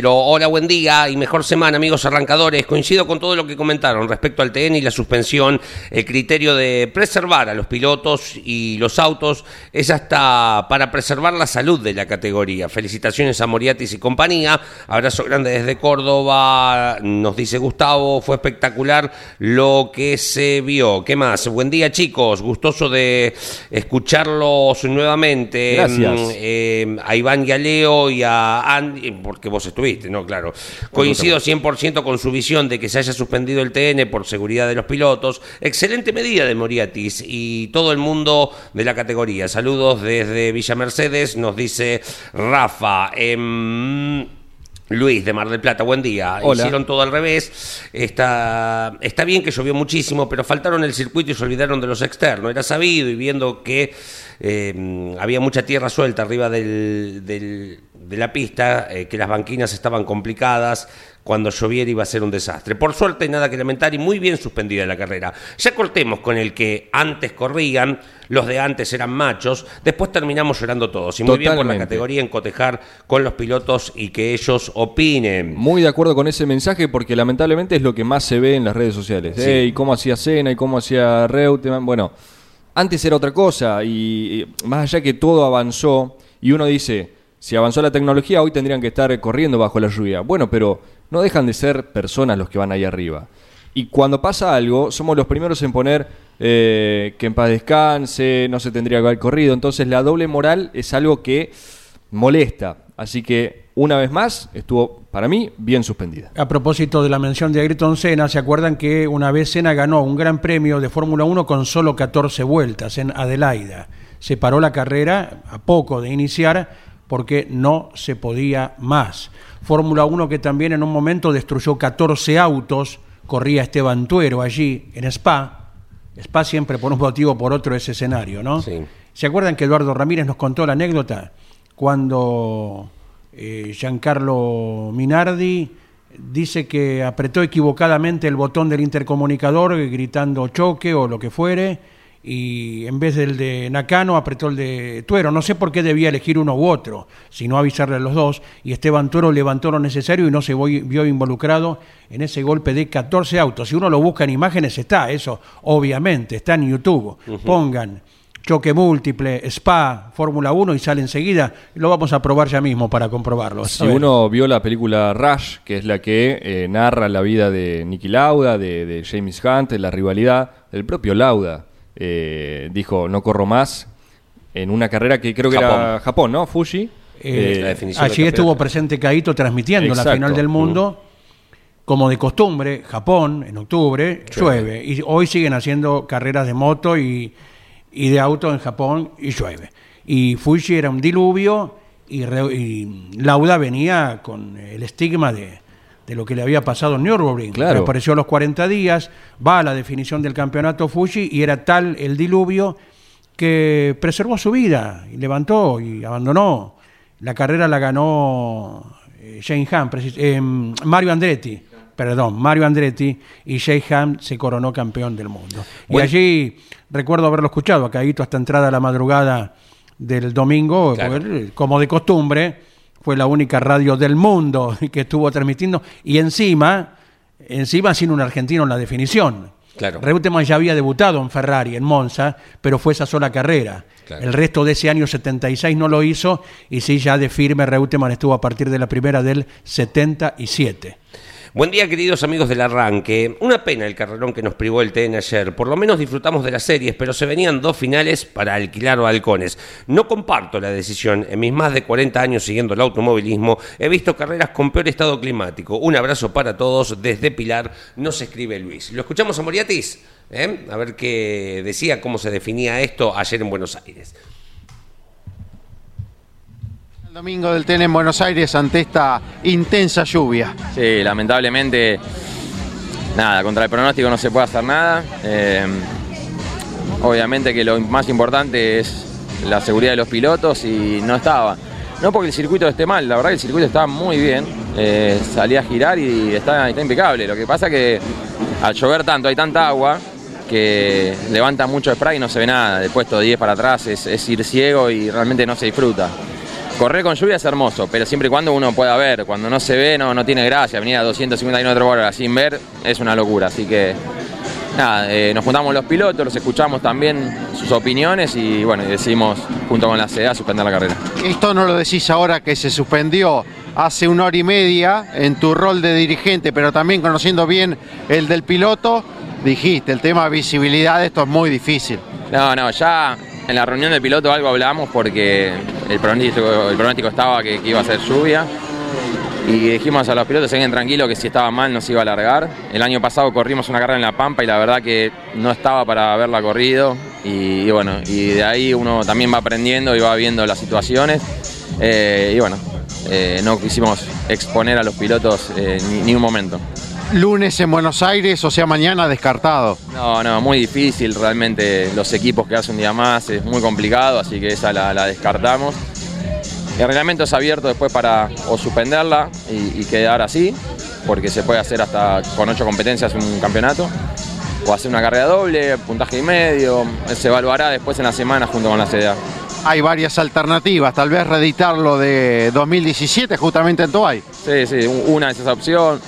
Hola, buen día y mejor semana, amigos arrancadores. Coincido con todo lo que comentaron respecto al TN y la suspensión. El criterio de preservar a los pilotos y los autos es hasta para preservar la salud de la categoría. Felicitaciones a Moriatis y compañía. Abrazo grande desde Córdoba. Nos dice Gustavo, fue espectacular lo que se vio. ¿Qué más? Buen día, chicos. Gustoso de escucharlos nuevamente.
Gracias.
Mm, eh, a Iván y a Leo y a Andy, porque vos estuviste, ¿no? Claro. Coincido 100% con su visión de que se haya suspendido el TN por seguridad de los pilotos. Excelente medida de Moriatis y todo el mundo de la categoría. Saludos desde Villa Mercedes, nos dice Rafa. Em, Luis de Mar del Plata, buen día. Hicieron todo al revés. Está, está bien que llovió muchísimo, pero faltaron el circuito y se olvidaron de los externos. Era sabido y viendo que eh, había mucha tierra suelta arriba del, de la pista, eh, que las banquinas estaban complicadas, cuando lloviera iba a ser un desastre. Por suerte, nada que lamentar y muy bien suspendida la carrera. Ya cortemos con el que antes corrían, los de antes eran machos, después terminamos llorando todos. Y muy bien por la categoría en cotejar con los pilotos y que ellos opinen.
Muy de acuerdo con ese mensaje porque lamentablemente es lo que más se ve en las redes sociales. y cómo hacía Cena y cómo hacía Reutemann. Bueno, antes era otra cosa y más allá que todo avanzó y uno dice, si avanzó la tecnología hoy tendrían que estar corriendo bajo la lluvia. Bueno, pero no dejan de ser personas los que van ahí arriba. Y cuando pasa algo, somos los primeros en poner eh, que en paz descanse, no se tendría que haber corrido. Entonces la doble moral es algo que molesta. Así que una vez más estuvo para mí bien suspendida.
A propósito de la mención de Ayrton Senna, ¿se acuerdan que una vez Senna ganó un gran premio de Fórmula 1 con solo 14 vueltas en Adelaida? Se paró la carrera a poco de iniciar porque no se podía más. Fórmula 1 que también en un momento destruyó 14 autos, corría Esteban Tuero allí en Spa. Spa siempre por un motivo o por otro ese escenario, ¿no?
Sí.
¿Se acuerdan que Eduardo Ramírez nos contó la anécdota cuando eh, Giancarlo Minardi dice que apretó equivocadamente el botón del intercomunicador gritando choque o lo que fuere? Y en vez del de Nakano apretó el de Tuero. No sé por qué debía elegir uno u otro, sino avisarle a los dos. Y Esteban Tuero levantó lo necesario y no se vio involucrado en ese golpe de 14 autos. Si uno lo busca en imágenes, está eso, obviamente, está en YouTube. Pongan choque múltiple, Spa, Fórmula 1 y sale enseguida. Lo vamos a probar ya mismo para comprobarlo.
Si uno vio la película Rush, que es la que eh, narra la vida de Nicky Lauda, de, de James Hunt, la rivalidad, del propio Lauda eh, dijo no corro más en una carrera que creo que era Japón, ¿no? Fuji.
Eh, eh, allí estuvo presente Caito transmitiendo la final del mundo. Como de costumbre, Japón en octubre llueve. Y hoy siguen haciendo carreras de moto y, de auto en Japón y llueve. Y Fuji era un diluvio y, y Lauda venía con el estigma de, de lo que le había pasado en Nürburgring. Claro. Apareció a los 40 días, va a la definición del campeonato Fuji y era tal el diluvio que preservó su vida y levantó y abandonó. La carrera la ganó eh, Jane Ham, eh, Mario Andretti, perdón, Mario Andretti y Jay Ham se coronó campeón del mundo. Y allí recuerdo haberlo escuchado, a Caíto hasta entrada a la madrugada del domingo, como de costumbre, fue la única radio del mundo que estuvo transmitiendo y encima, encima sin un argentino en la definición. Claro. Reutemann ya había debutado en Ferrari, en Monza, pero fue esa sola carrera. El resto de ese año 76 no lo hizo y sí, ya de firme Reutemann estuvo a partir de la primera del 77.
Buen día, queridos amigos del arranque. Una pena el carrerón que nos privó el TN ayer. Por lo menos disfrutamos de las series, pero se venían dos finales para alquilar balcones. No comparto la decisión. En mis más de 40 años siguiendo el automovilismo, he visto carreras con peor estado climático. Un abrazo para todos desde Pilar, nos escribe Luis. ¿Lo escuchamos a Moriatis? ¿Eh? A ver qué decía, cómo se definía esto ayer en Buenos Aires
domingo del TEN en Buenos Aires ante esta intensa lluvia.
Sí, lamentablemente, nada, contra el pronóstico no se puede hacer nada. Eh, obviamente que lo más importante es la seguridad de los pilotos y no estaba. No porque el circuito esté mal, la verdad que el circuito está muy bien. Eh, salía a girar y está, impecable. Lo que pasa que al llover tanto, hay tanta agua que levanta mucho spray y no se ve nada. De puesto 10 para atrás es ir ciego y realmente no se disfruta. Correr con lluvia es hermoso, pero siempre y cuando uno pueda ver. Cuando no se ve, no, no tiene gracia. Venir a 250 km por hora sin ver es una locura. Así que, nada, eh, nos juntamos los pilotos, los escuchamos también sus opiniones y, bueno, decidimos, junto con la CEA, suspender la carrera.
Esto no lo decís ahora que se suspendió hace una hora y media en tu rol de dirigente, pero también conociendo bien el del piloto, dijiste, el tema de visibilidad, esto es muy difícil.
No, no, ya en la reunión del piloto algo hablamos porque el pronóstico, estaba que, iba a ser lluvia. Y dijimos a los pilotos, se tranquilos que si estaba mal no se iba a alargar. El año pasado corrimos una carrera en La Pampa y la verdad que no estaba para haberla corrido. Y, bueno, y de ahí uno también va aprendiendo y va viendo las situaciones. Eh, y bueno, eh, no quisimos exponer a los pilotos eh, ni un momento
lunes en Buenos Aires, o sea, mañana descartado.
No, no, muy difícil realmente los equipos que hacen un día más, es muy complicado, así que esa la, descartamos. El reglamento es abierto después para o suspenderla y, quedar así, porque se puede hacer hasta con ocho competencias un campeonato, o hacer una carrera doble, puntaje y medio, se evaluará después en la semana junto con la CDA.
Hay varias alternativas, tal vez reeditarlo de 2017 justamente en Toay.
Sí, sí, una es esa opción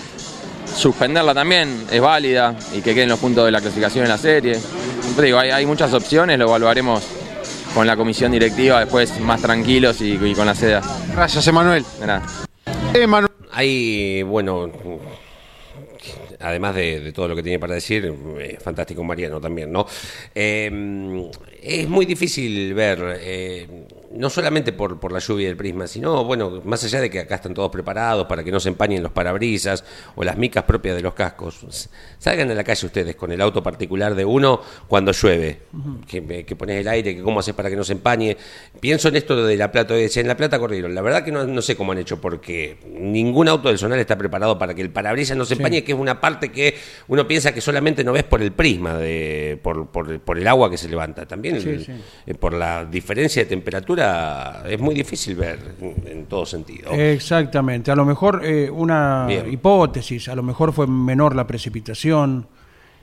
suspenderla también es válida y que queden los puntos de la clasificación en la serie. digo, hay, muchas opciones, lo evaluaremos con la comisión directiva después más tranquilos y, con la seda.
Gracias, Emanuel.
De nada. Emanuel. Hay, bueno, además de, todo lo que tiene para decir, eh, fantástico Mariano también, ¿no? Eh, es muy difícil ver, eh, no solamente por, por, la lluvia del prisma, sino, bueno, más allá de que acá están todos preparados para que no se empañen los parabrisas o las micas propias de los cascos. Salgan a la calle ustedes con el auto particular de uno cuando llueve, que, que pones el aire, que cómo haces para que no se empañe. Pienso en esto de La Plata, en La Plata corrieron. La verdad que no, sé cómo han hecho, porque ningún auto del Zonal está preparado para que el parabrisas no se empañe, que es una parte que uno piensa que solamente no ves por el prisma, de, por, por el agua que se levanta. También eh, por la diferencia de temperatura es muy difícil ver en, todo sentido.
Exactamente, a lo mejor eh, una hipótesis, a lo mejor fue menor la precipitación.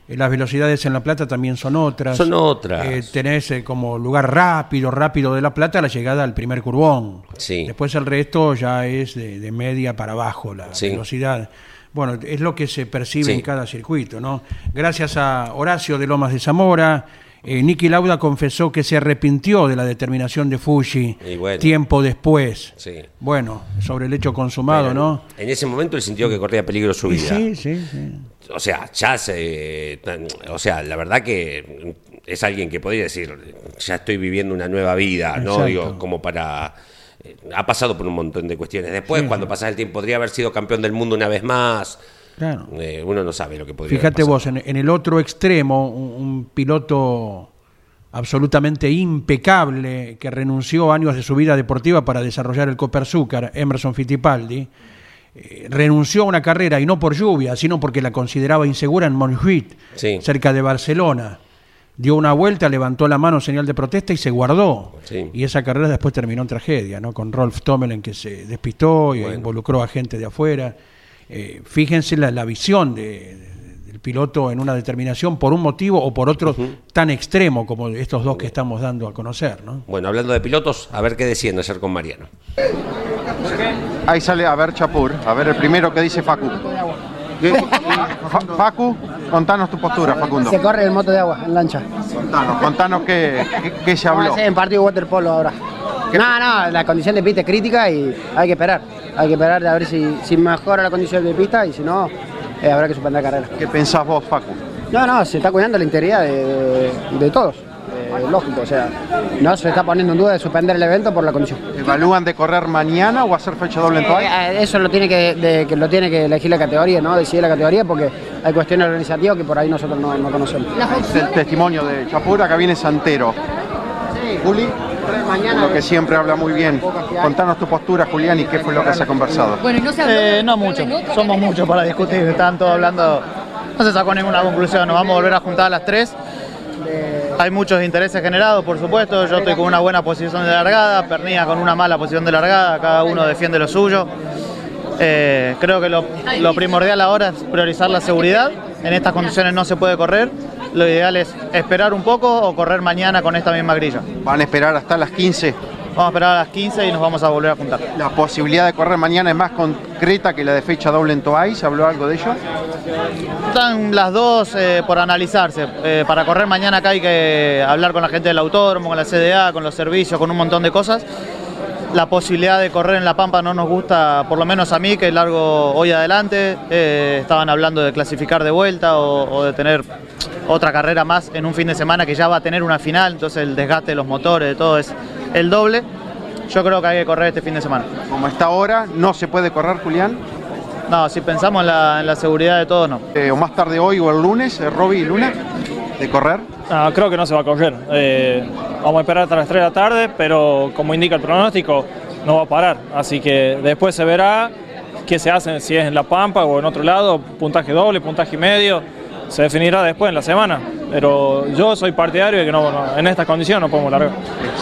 Eh, las velocidades en La Plata también son otras.
Son otras.
tenés como lugar rápido, rápido de La Plata la llegada al primer curvón.
Sí.
Después el resto ya es de, media para abajo la velocidad. Bueno, es lo que se percibe en cada circuito, ¿no? Gracias a Horacio de Lomas de Zamora, eh, Niki Lauda confesó que se arrepintió de la determinación de Fuji tiempo después. Bueno, sobre el hecho consumado, ¿no?
En ese momento él sintió que corría peligro su vida.
Sí, sí, sí.
O sea, ya se. O sea, la verdad que es alguien que podría decir, ya estoy viviendo una nueva vida, ¿no? Digo, como para. Eh, ha pasado por un montón de cuestiones. Después, cuando pasa el tiempo, podría haber sido campeón del mundo una vez más. Claro. Eh, uno no sabe lo que podría
Fíjate vos, en, el otro extremo, un, piloto absolutamente impecable que renunció años de su vida deportiva para desarrollar el Copa Azúcar, Emerson Fittipaldi, eh, renunció a una carrera y no por lluvia, sino porque la consideraba insegura en Montjuic, cerca de Barcelona. Dio una vuelta, levantó la mano en señal de protesta y se guardó. Y esa carrera después terminó en tragedia, ¿no? Con Rolf Tommel que se despistó y involucró a gente de afuera. Eh, fíjense la, visión del piloto en una determinación por un motivo o por otro tan extremo como estos dos que estamos dando a conocer. ¿no?
Bueno, hablando de pilotos, a ver qué deciden hacer con Mariano.
Ahí sale, a ver, Chapur, a ver el primero que dice Facu. Facu, contanos tu postura, Facundo.
Se corre el moto de agua en lancha.
Contanos, contanos qué, qué, se habló.
en partido waterpolo ahora. No, no, la condición de pista es crítica y hay que esperar. Hay que esperar a ver si, si mejora la condición de pista y si no, eh, habrá que suspender la carrera.
¿Qué pensás vos, Facu?
No, no, se está cuidando la integridad de todos lógico, o sea, no se está poniendo en duda de suspender el evento por la condición.
¿Evalúan de correr mañana o hacer fecha doble en eh,
eh, Eso lo tiene que, lo tiene que elegir la categoría, ¿no? Decidir la categoría porque hay cuestiones organizativas que por ahí nosotros no, conocemos.
el testimonio de Chapura, acá viene Santero. Sí. Juli. Mañana lo que siempre habla muy bien. Contanos tu postura, Julián, y qué fue lo que se ha conversado.
Bueno, no, eh, no mucho, somos muchos para discutir, están todos hablando, no se sacó ninguna conclusión, nos vamos a volver a juntar a las tres hay muchos intereses generados, por supuesto. Yo estoy con una buena posición de largada, Pernilla con una mala posición de largada, cada uno defiende lo suyo. Eh, creo que lo, primordial ahora es priorizar la seguridad. En estas condiciones no se puede correr. Lo ideal es esperar un poco o correr mañana con esta misma grilla.
¿Van a esperar hasta las 15?
Vamos a esperar a las 15 y nos vamos a volver a juntar.
¿La posibilidad de correr mañana es más concreta que la de fecha doble en Toay? ¿Se habló algo de ello?
Están las dos eh, por analizarse. Eh, para correr mañana acá hay que hablar con la gente del autódromo, con la CDA, con los servicios, con un montón de cosas. La posibilidad de correr en La Pampa no nos gusta, por lo menos a mí, que largo hoy adelante. Eh, estaban hablando de clasificar de vuelta o de tener otra carrera más en un fin de semana que ya va a tener una final, entonces el desgaste de los motores, de todo es el doble. Yo creo que hay que correr este fin de semana.
Como está ahora, ¿no se puede correr, Julián?
No, si pensamos en la, seguridad de todos, no.
Eh, ¿O más tarde hoy o el lunes, eh, Robbie y Luna, de correr?
No, creo que no se va a correr. Eh, vamos a esperar hasta las 3 de la tarde, pero como indica el pronóstico, no va a parar. Así que después se verá qué se hace, si es en La Pampa o en otro lado, puntaje doble, puntaje medio se definirá después en la semana. Pero yo soy partidario de que no, en estas condiciones no podemos largar.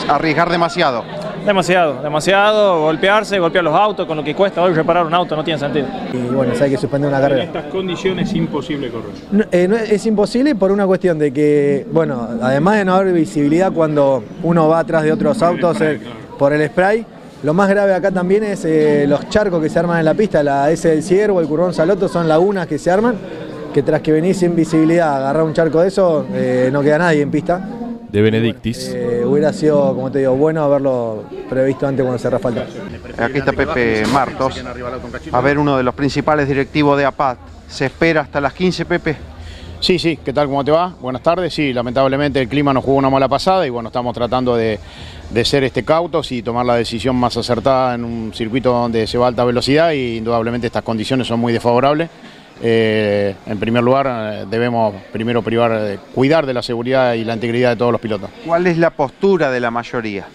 Arriesgar demasiado.
Demasiado, demasiado, golpearse, golpear los autos, con lo que cuesta hoy reparar un auto no tiene sentido.
Y bueno, hay que suspender una carrera.
En estas condiciones es imposible correr.
Eh, es imposible por una cuestión de que, bueno, además de no haber visibilidad cuando uno va atrás de otros autos eh, por el spray, lo más grave acá también es eh, los charcos que se arman en la pista, la S del Ciervo, el Currón Saloto, son lagunas que se arman que tras que venís sin visibilidad, agarrar un charco de eso, eh, no queda nadie en pista.
De Benedictis.
Eh, hubiera sido, como te digo, bueno haberlo previsto antes cuando se falta.
Aquí está Pepe Martos. A ver, uno de los principales directivos de APAT. ¿Se espera hasta las 15, Pepe?
Sí, sí, ¿qué tal? ¿Cómo te va? Buenas tardes. Sí, lamentablemente el clima nos jugó una mala pasada y bueno, estamos tratando de, de ser este cautos y tomar la decisión más acertada en un circuito donde se va a alta velocidad y indudablemente estas condiciones son muy desfavorables. Eh, en primer lugar, eh, debemos primero privar, eh, cuidar de la seguridad y la integridad de todos los pilotos.
¿Cuál es la postura de la mayoría?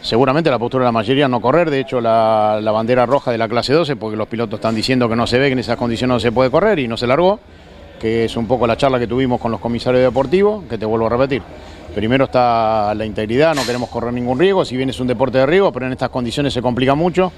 Seguramente la postura de la mayoría no correr, de hecho la, bandera roja de la clase 12, porque los pilotos están diciendo que no se ve, que en esas condiciones no se puede correr y no se largó, que es un poco la charla que tuvimos con los comisarios deportivos, que te vuelvo a repetir. Primero está la integridad, no queremos correr ningún riesgo, si bien es un deporte de riesgo, pero en estas condiciones se complica mucho.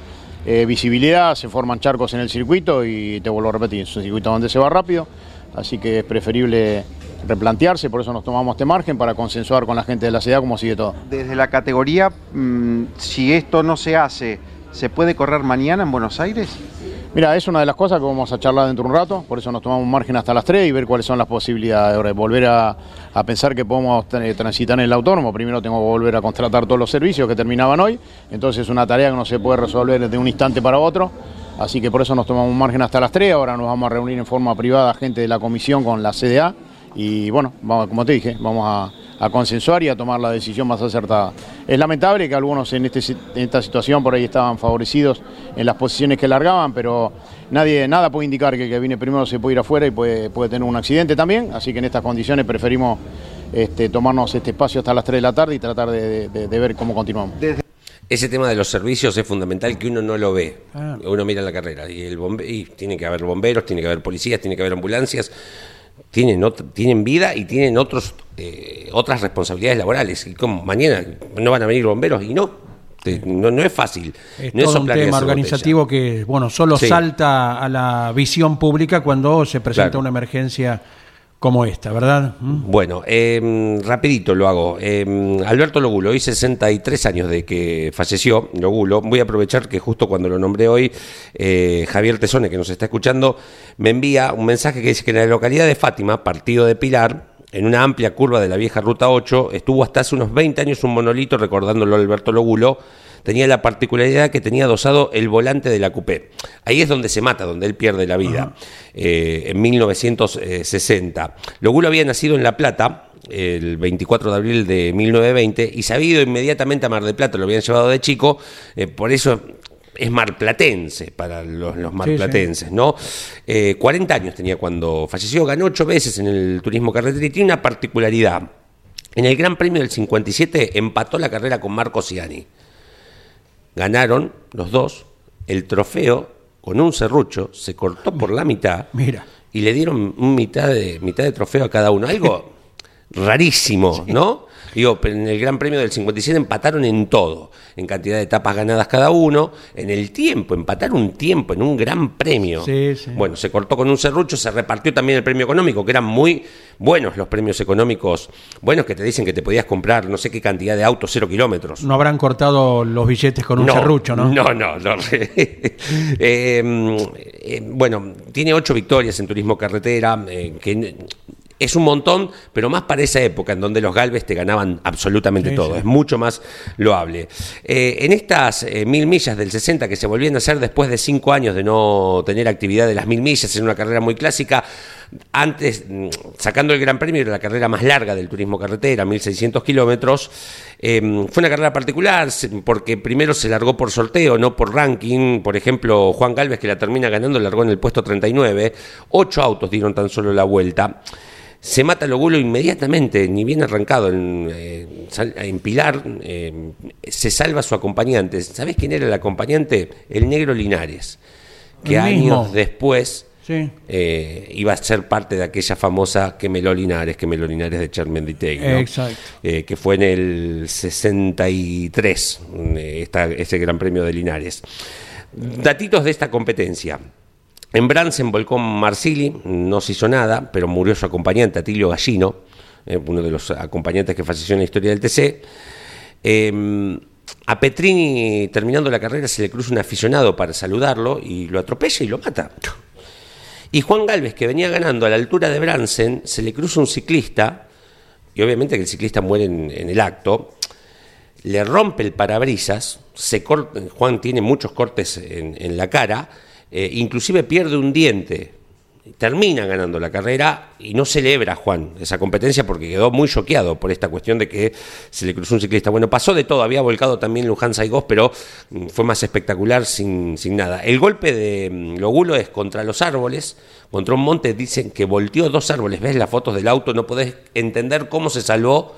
Eh, visibilidad, se forman charcos en el circuito y te vuelvo a repetir, es un circuito donde se va rápido, así que es preferible replantearse, por eso nos tomamos este margen para consensuar con la gente de la ciudad cómo sigue todo.
Desde la categoría, mm, si esto no se hace, ¿se puede correr mañana en Buenos Aires?
Mira, es una de las cosas que vamos a charlar dentro de un rato, por eso nos tomamos margen hasta las 3 y ver cuáles son las posibilidades. de volver a, pensar que podemos transitar en el autónomo. Primero tengo que volver a contratar todos los servicios que terminaban hoy, entonces es una tarea que no se puede resolver de un instante para otro. Así que por eso nos tomamos margen hasta las 3. Ahora nos vamos a reunir en forma privada gente de la comisión con la CDA y bueno, como te dije, vamos a a consensuar y a tomar la decisión más acertada. Es lamentable que algunos en, este, en esta situación por ahí estaban favorecidos en las posiciones que largaban, pero nadie, nada puede indicar que el que viene primero se puede ir afuera y puede, puede tener un accidente también, así que en estas condiciones preferimos este, tomarnos este espacio hasta las 3 de la tarde y tratar de, ver cómo continuamos.
ese tema de los servicios es fundamental que uno no lo ve. Ah. Uno mira la carrera y, el bombe y tiene que haber bomberos, tiene que haber policías, tiene que haber ambulancias. Tienen, tienen vida y tienen otros, eh, otras responsabilidades laborales. Y como mañana no van a venir bomberos y no, no, es fácil.
Es todo un tema organizativo que, bueno, solo salta a la visión pública cuando se presenta una emergencia como esta, ¿verdad?
¿Mm? Bueno, eh, rapidito lo hago. Em, Alberto Logulo, hoy 63 años de que falleció Logulo. Voy a aprovechar que justo cuando lo nombré hoy, eh, Javier Tesone, que nos está escuchando, me envía un mensaje que dice que en la localidad de Fátima, partido de Pilar, en una amplia curva de la vieja Ruta 8, estuvo hasta hace unos 20 años un monolito recordándolo Alberto Logulo tenía la particularidad que tenía dosado el volante de la coupé. Ahí es donde se mata, donde él pierde la vida, eh, en 1960. Logulo había nacido en La Plata, el 24 de abril de 1920 y se había ido inmediatamente a Mar del Plata, lo habían llevado de chico, eh, por eso es marplatense para los, marplatenses, ¿no? 40 eh, años tenía cuando falleció, ganó ocho veces en el turismo carretera y tiene una particularidad. En el Gran Premio del 57 empató la carrera con Marco Ciani ganaron los dos el trofeo con un serrucho, se cortó por la mitad
Mira.
y le dieron mitad de, mitad de trofeo a cada uno. Algo rarísimo, ¿no? Digo, en el Gran Premio del 57 empataron en todo, en cantidad de etapas ganadas cada uno, en el tiempo, empatar un tiempo en un Gran Premio. Bueno, se cortó con un serrucho, se repartió también el premio económico, que eran muy buenos los premios económicos, buenos que te dicen que te podías comprar no sé qué cantidad de autos, cero kilómetros.
No habrán cortado los billetes con un serrucho, ¿no?
No, no, no. Em, em, bueno, tiene ocho victorias en turismo carretera, eh, que es un montón, pero más para esa época en donde los Galvez te ganaban absolutamente todo. Es mucho más loable. Eh, en estas eh, mil millas del 60 que se volvían a hacer después de cinco años de no tener actividad de las mil millas en una carrera muy clásica, antes, mm, sacando el Gran Premio, era la carrera más larga del turismo carretera, 1600 kilómetros. Em, fue una carrera particular porque primero se largó por sorteo, no por ranking. Por ejemplo, Juan Galvez, que la termina ganando, largó en el puesto 39. Ocho autos dieron tan solo la vuelta se mata el óvulo inmediatamente, ni bien arrancado en, eh, Pilar, eh, se salva su acompañante. ¿Sabes quién era el acompañante? El negro Linares, que años después eh, iba a ser parte de aquella famosa que Meló Linares, que Meló Linares de Chermenditegui, que fue en el 63, ese Gran Premio de Linares. Datitos de esta competencia. En Bransen volcó Marsili, no se hizo nada, pero murió su acompañante, Atilio Gallino, eh, uno de los acompañantes que falleció en la historia del TC. Em, a Petrini, terminando la carrera, se le cruza un aficionado para saludarlo y lo atropella y lo mata. Y Juan Galvez, que venía ganando a la altura de Bransen, se le cruza un ciclista, y obviamente que el ciclista muere en, el acto, le rompe el parabrisas, se Juan tiene muchos cortes en la cara, eh, inclusive pierde un diente, termina ganando la carrera y no celebra Juan esa competencia porque quedó muy choqueado por esta cuestión de que se le cruzó un ciclista. Bueno, pasó de todo, había volcado también Luján Saigós, pero mm, fue más espectacular sin, sin nada. El golpe de mm, Logulo es contra los árboles, contra un monte, dicen que volteó dos árboles, ves las fotos del auto, no podés entender cómo se salvó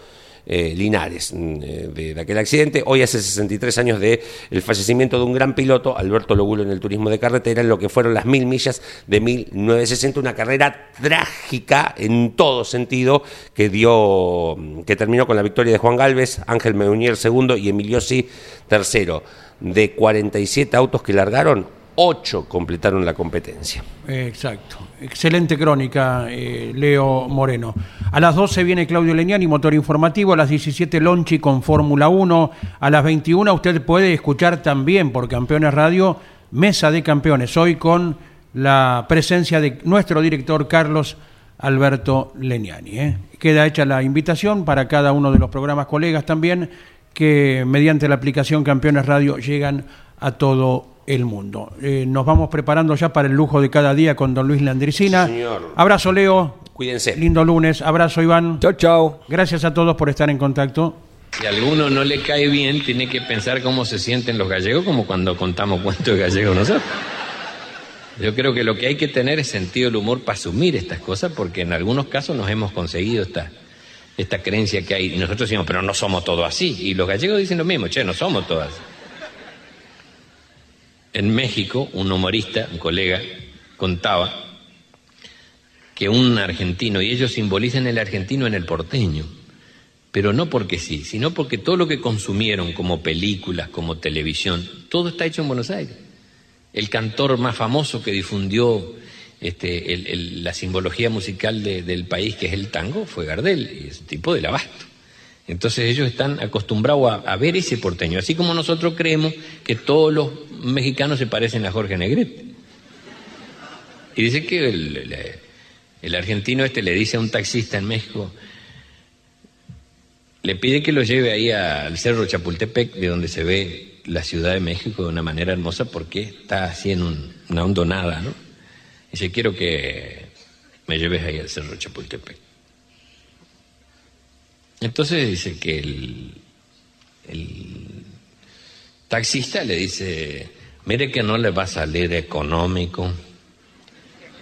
eh, Linares mm, eh, de, aquel accidente. Hoy hace 63 años del el fallecimiento de un gran piloto, Alberto Logulo, en el turismo de carretera, en lo que fueron las mil millas de 1960, una carrera trágica en todo sentido que dio, que terminó con la victoria de Juan Galvez, Ángel Meunier segundo y Emiliosi tercero. De 47 autos que largaron, 8 completaron la competencia.
Exacto. Excelente crónica, eh, Leo Moreno. A las 12 viene Claudio Leñani, motor informativo. A las 17 Lonchi con Fórmula 1. A las 21 usted puede escuchar también por Campeones Radio Mesa de Campeones. Hoy con la presencia de nuestro director Carlos Alberto Leñani. ¿eh? Queda hecha la invitación para cada uno de los programas colegas también que mediante la aplicación Campeones Radio llegan a todo el mundo. Eh, nos vamos preparando ya para el lujo de cada día con don Luis Landricina. Señor. Abrazo, Leo.
Cuídense.
Lindo lunes. Abrazo, Iván.
Chao, chao.
Gracias a todos por estar en contacto.
Si a alguno no le cae bien, tiene que pensar cómo se sienten los gallegos, como cuando contamos cuentos gallegos nosotros. Yo creo que lo que hay que tener es sentido del humor para asumir estas cosas, porque en algunos casos nos hemos conseguido esta, esta creencia que hay. Y nosotros decimos, pero no somos todos así. Y los gallegos dicen lo mismo, che, no somos todas. En México, un humorista, un colega, contaba que un argentino, y ellos simbolizan el argentino en el porteño, pero no porque sí, sino porque todo lo que consumieron como películas, como televisión, todo está hecho en Buenos Aires. El cantor más famoso que difundió este, la simbología musical del país, que es el tango, fue Gardel, y es un tipo del abasto. Entonces ellos están acostumbrados a, ver ese porteño, así como nosotros creemos que todos los mexicanos se parecen a Jorge Negrete. Y dice que el, argentino este le dice a un taxista en México, le pide que lo lleve ahí al Cerro Chapultepec, de donde se ve la Ciudad de México de una manera hermosa, porque está así en una hondonada, ¿no? Dice, quiero que me lleves ahí al Cerro Chapultepec. Entonces dice que el, taxista le dice, mire que no le va a salir económico.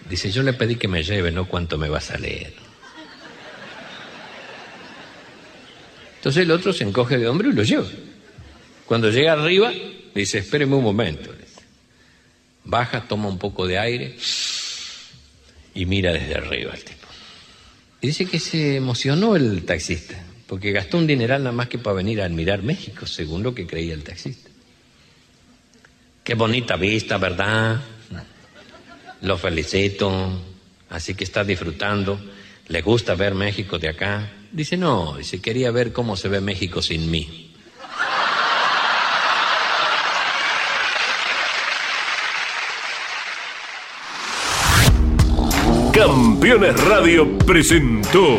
Dice, yo le pedí que me lleve, no cuánto me va a salir. Entonces el otro se encoge de hombro y lo lleva. Cuando llega arriba, dice, espéreme un momento. Baja, toma un poco de aire y mira desde arriba al tipo. Y dice que se emocionó el taxista, porque gastó un dineral nada más que para venir a admirar México, según lo que creía el taxista. Qué bonita vista, ¿verdad? Lo felicito, así que está disfrutando. ¿Le gusta ver México de acá? Dice, no, dice, quería ver cómo se ve México sin mí.
Campeones Radio presentó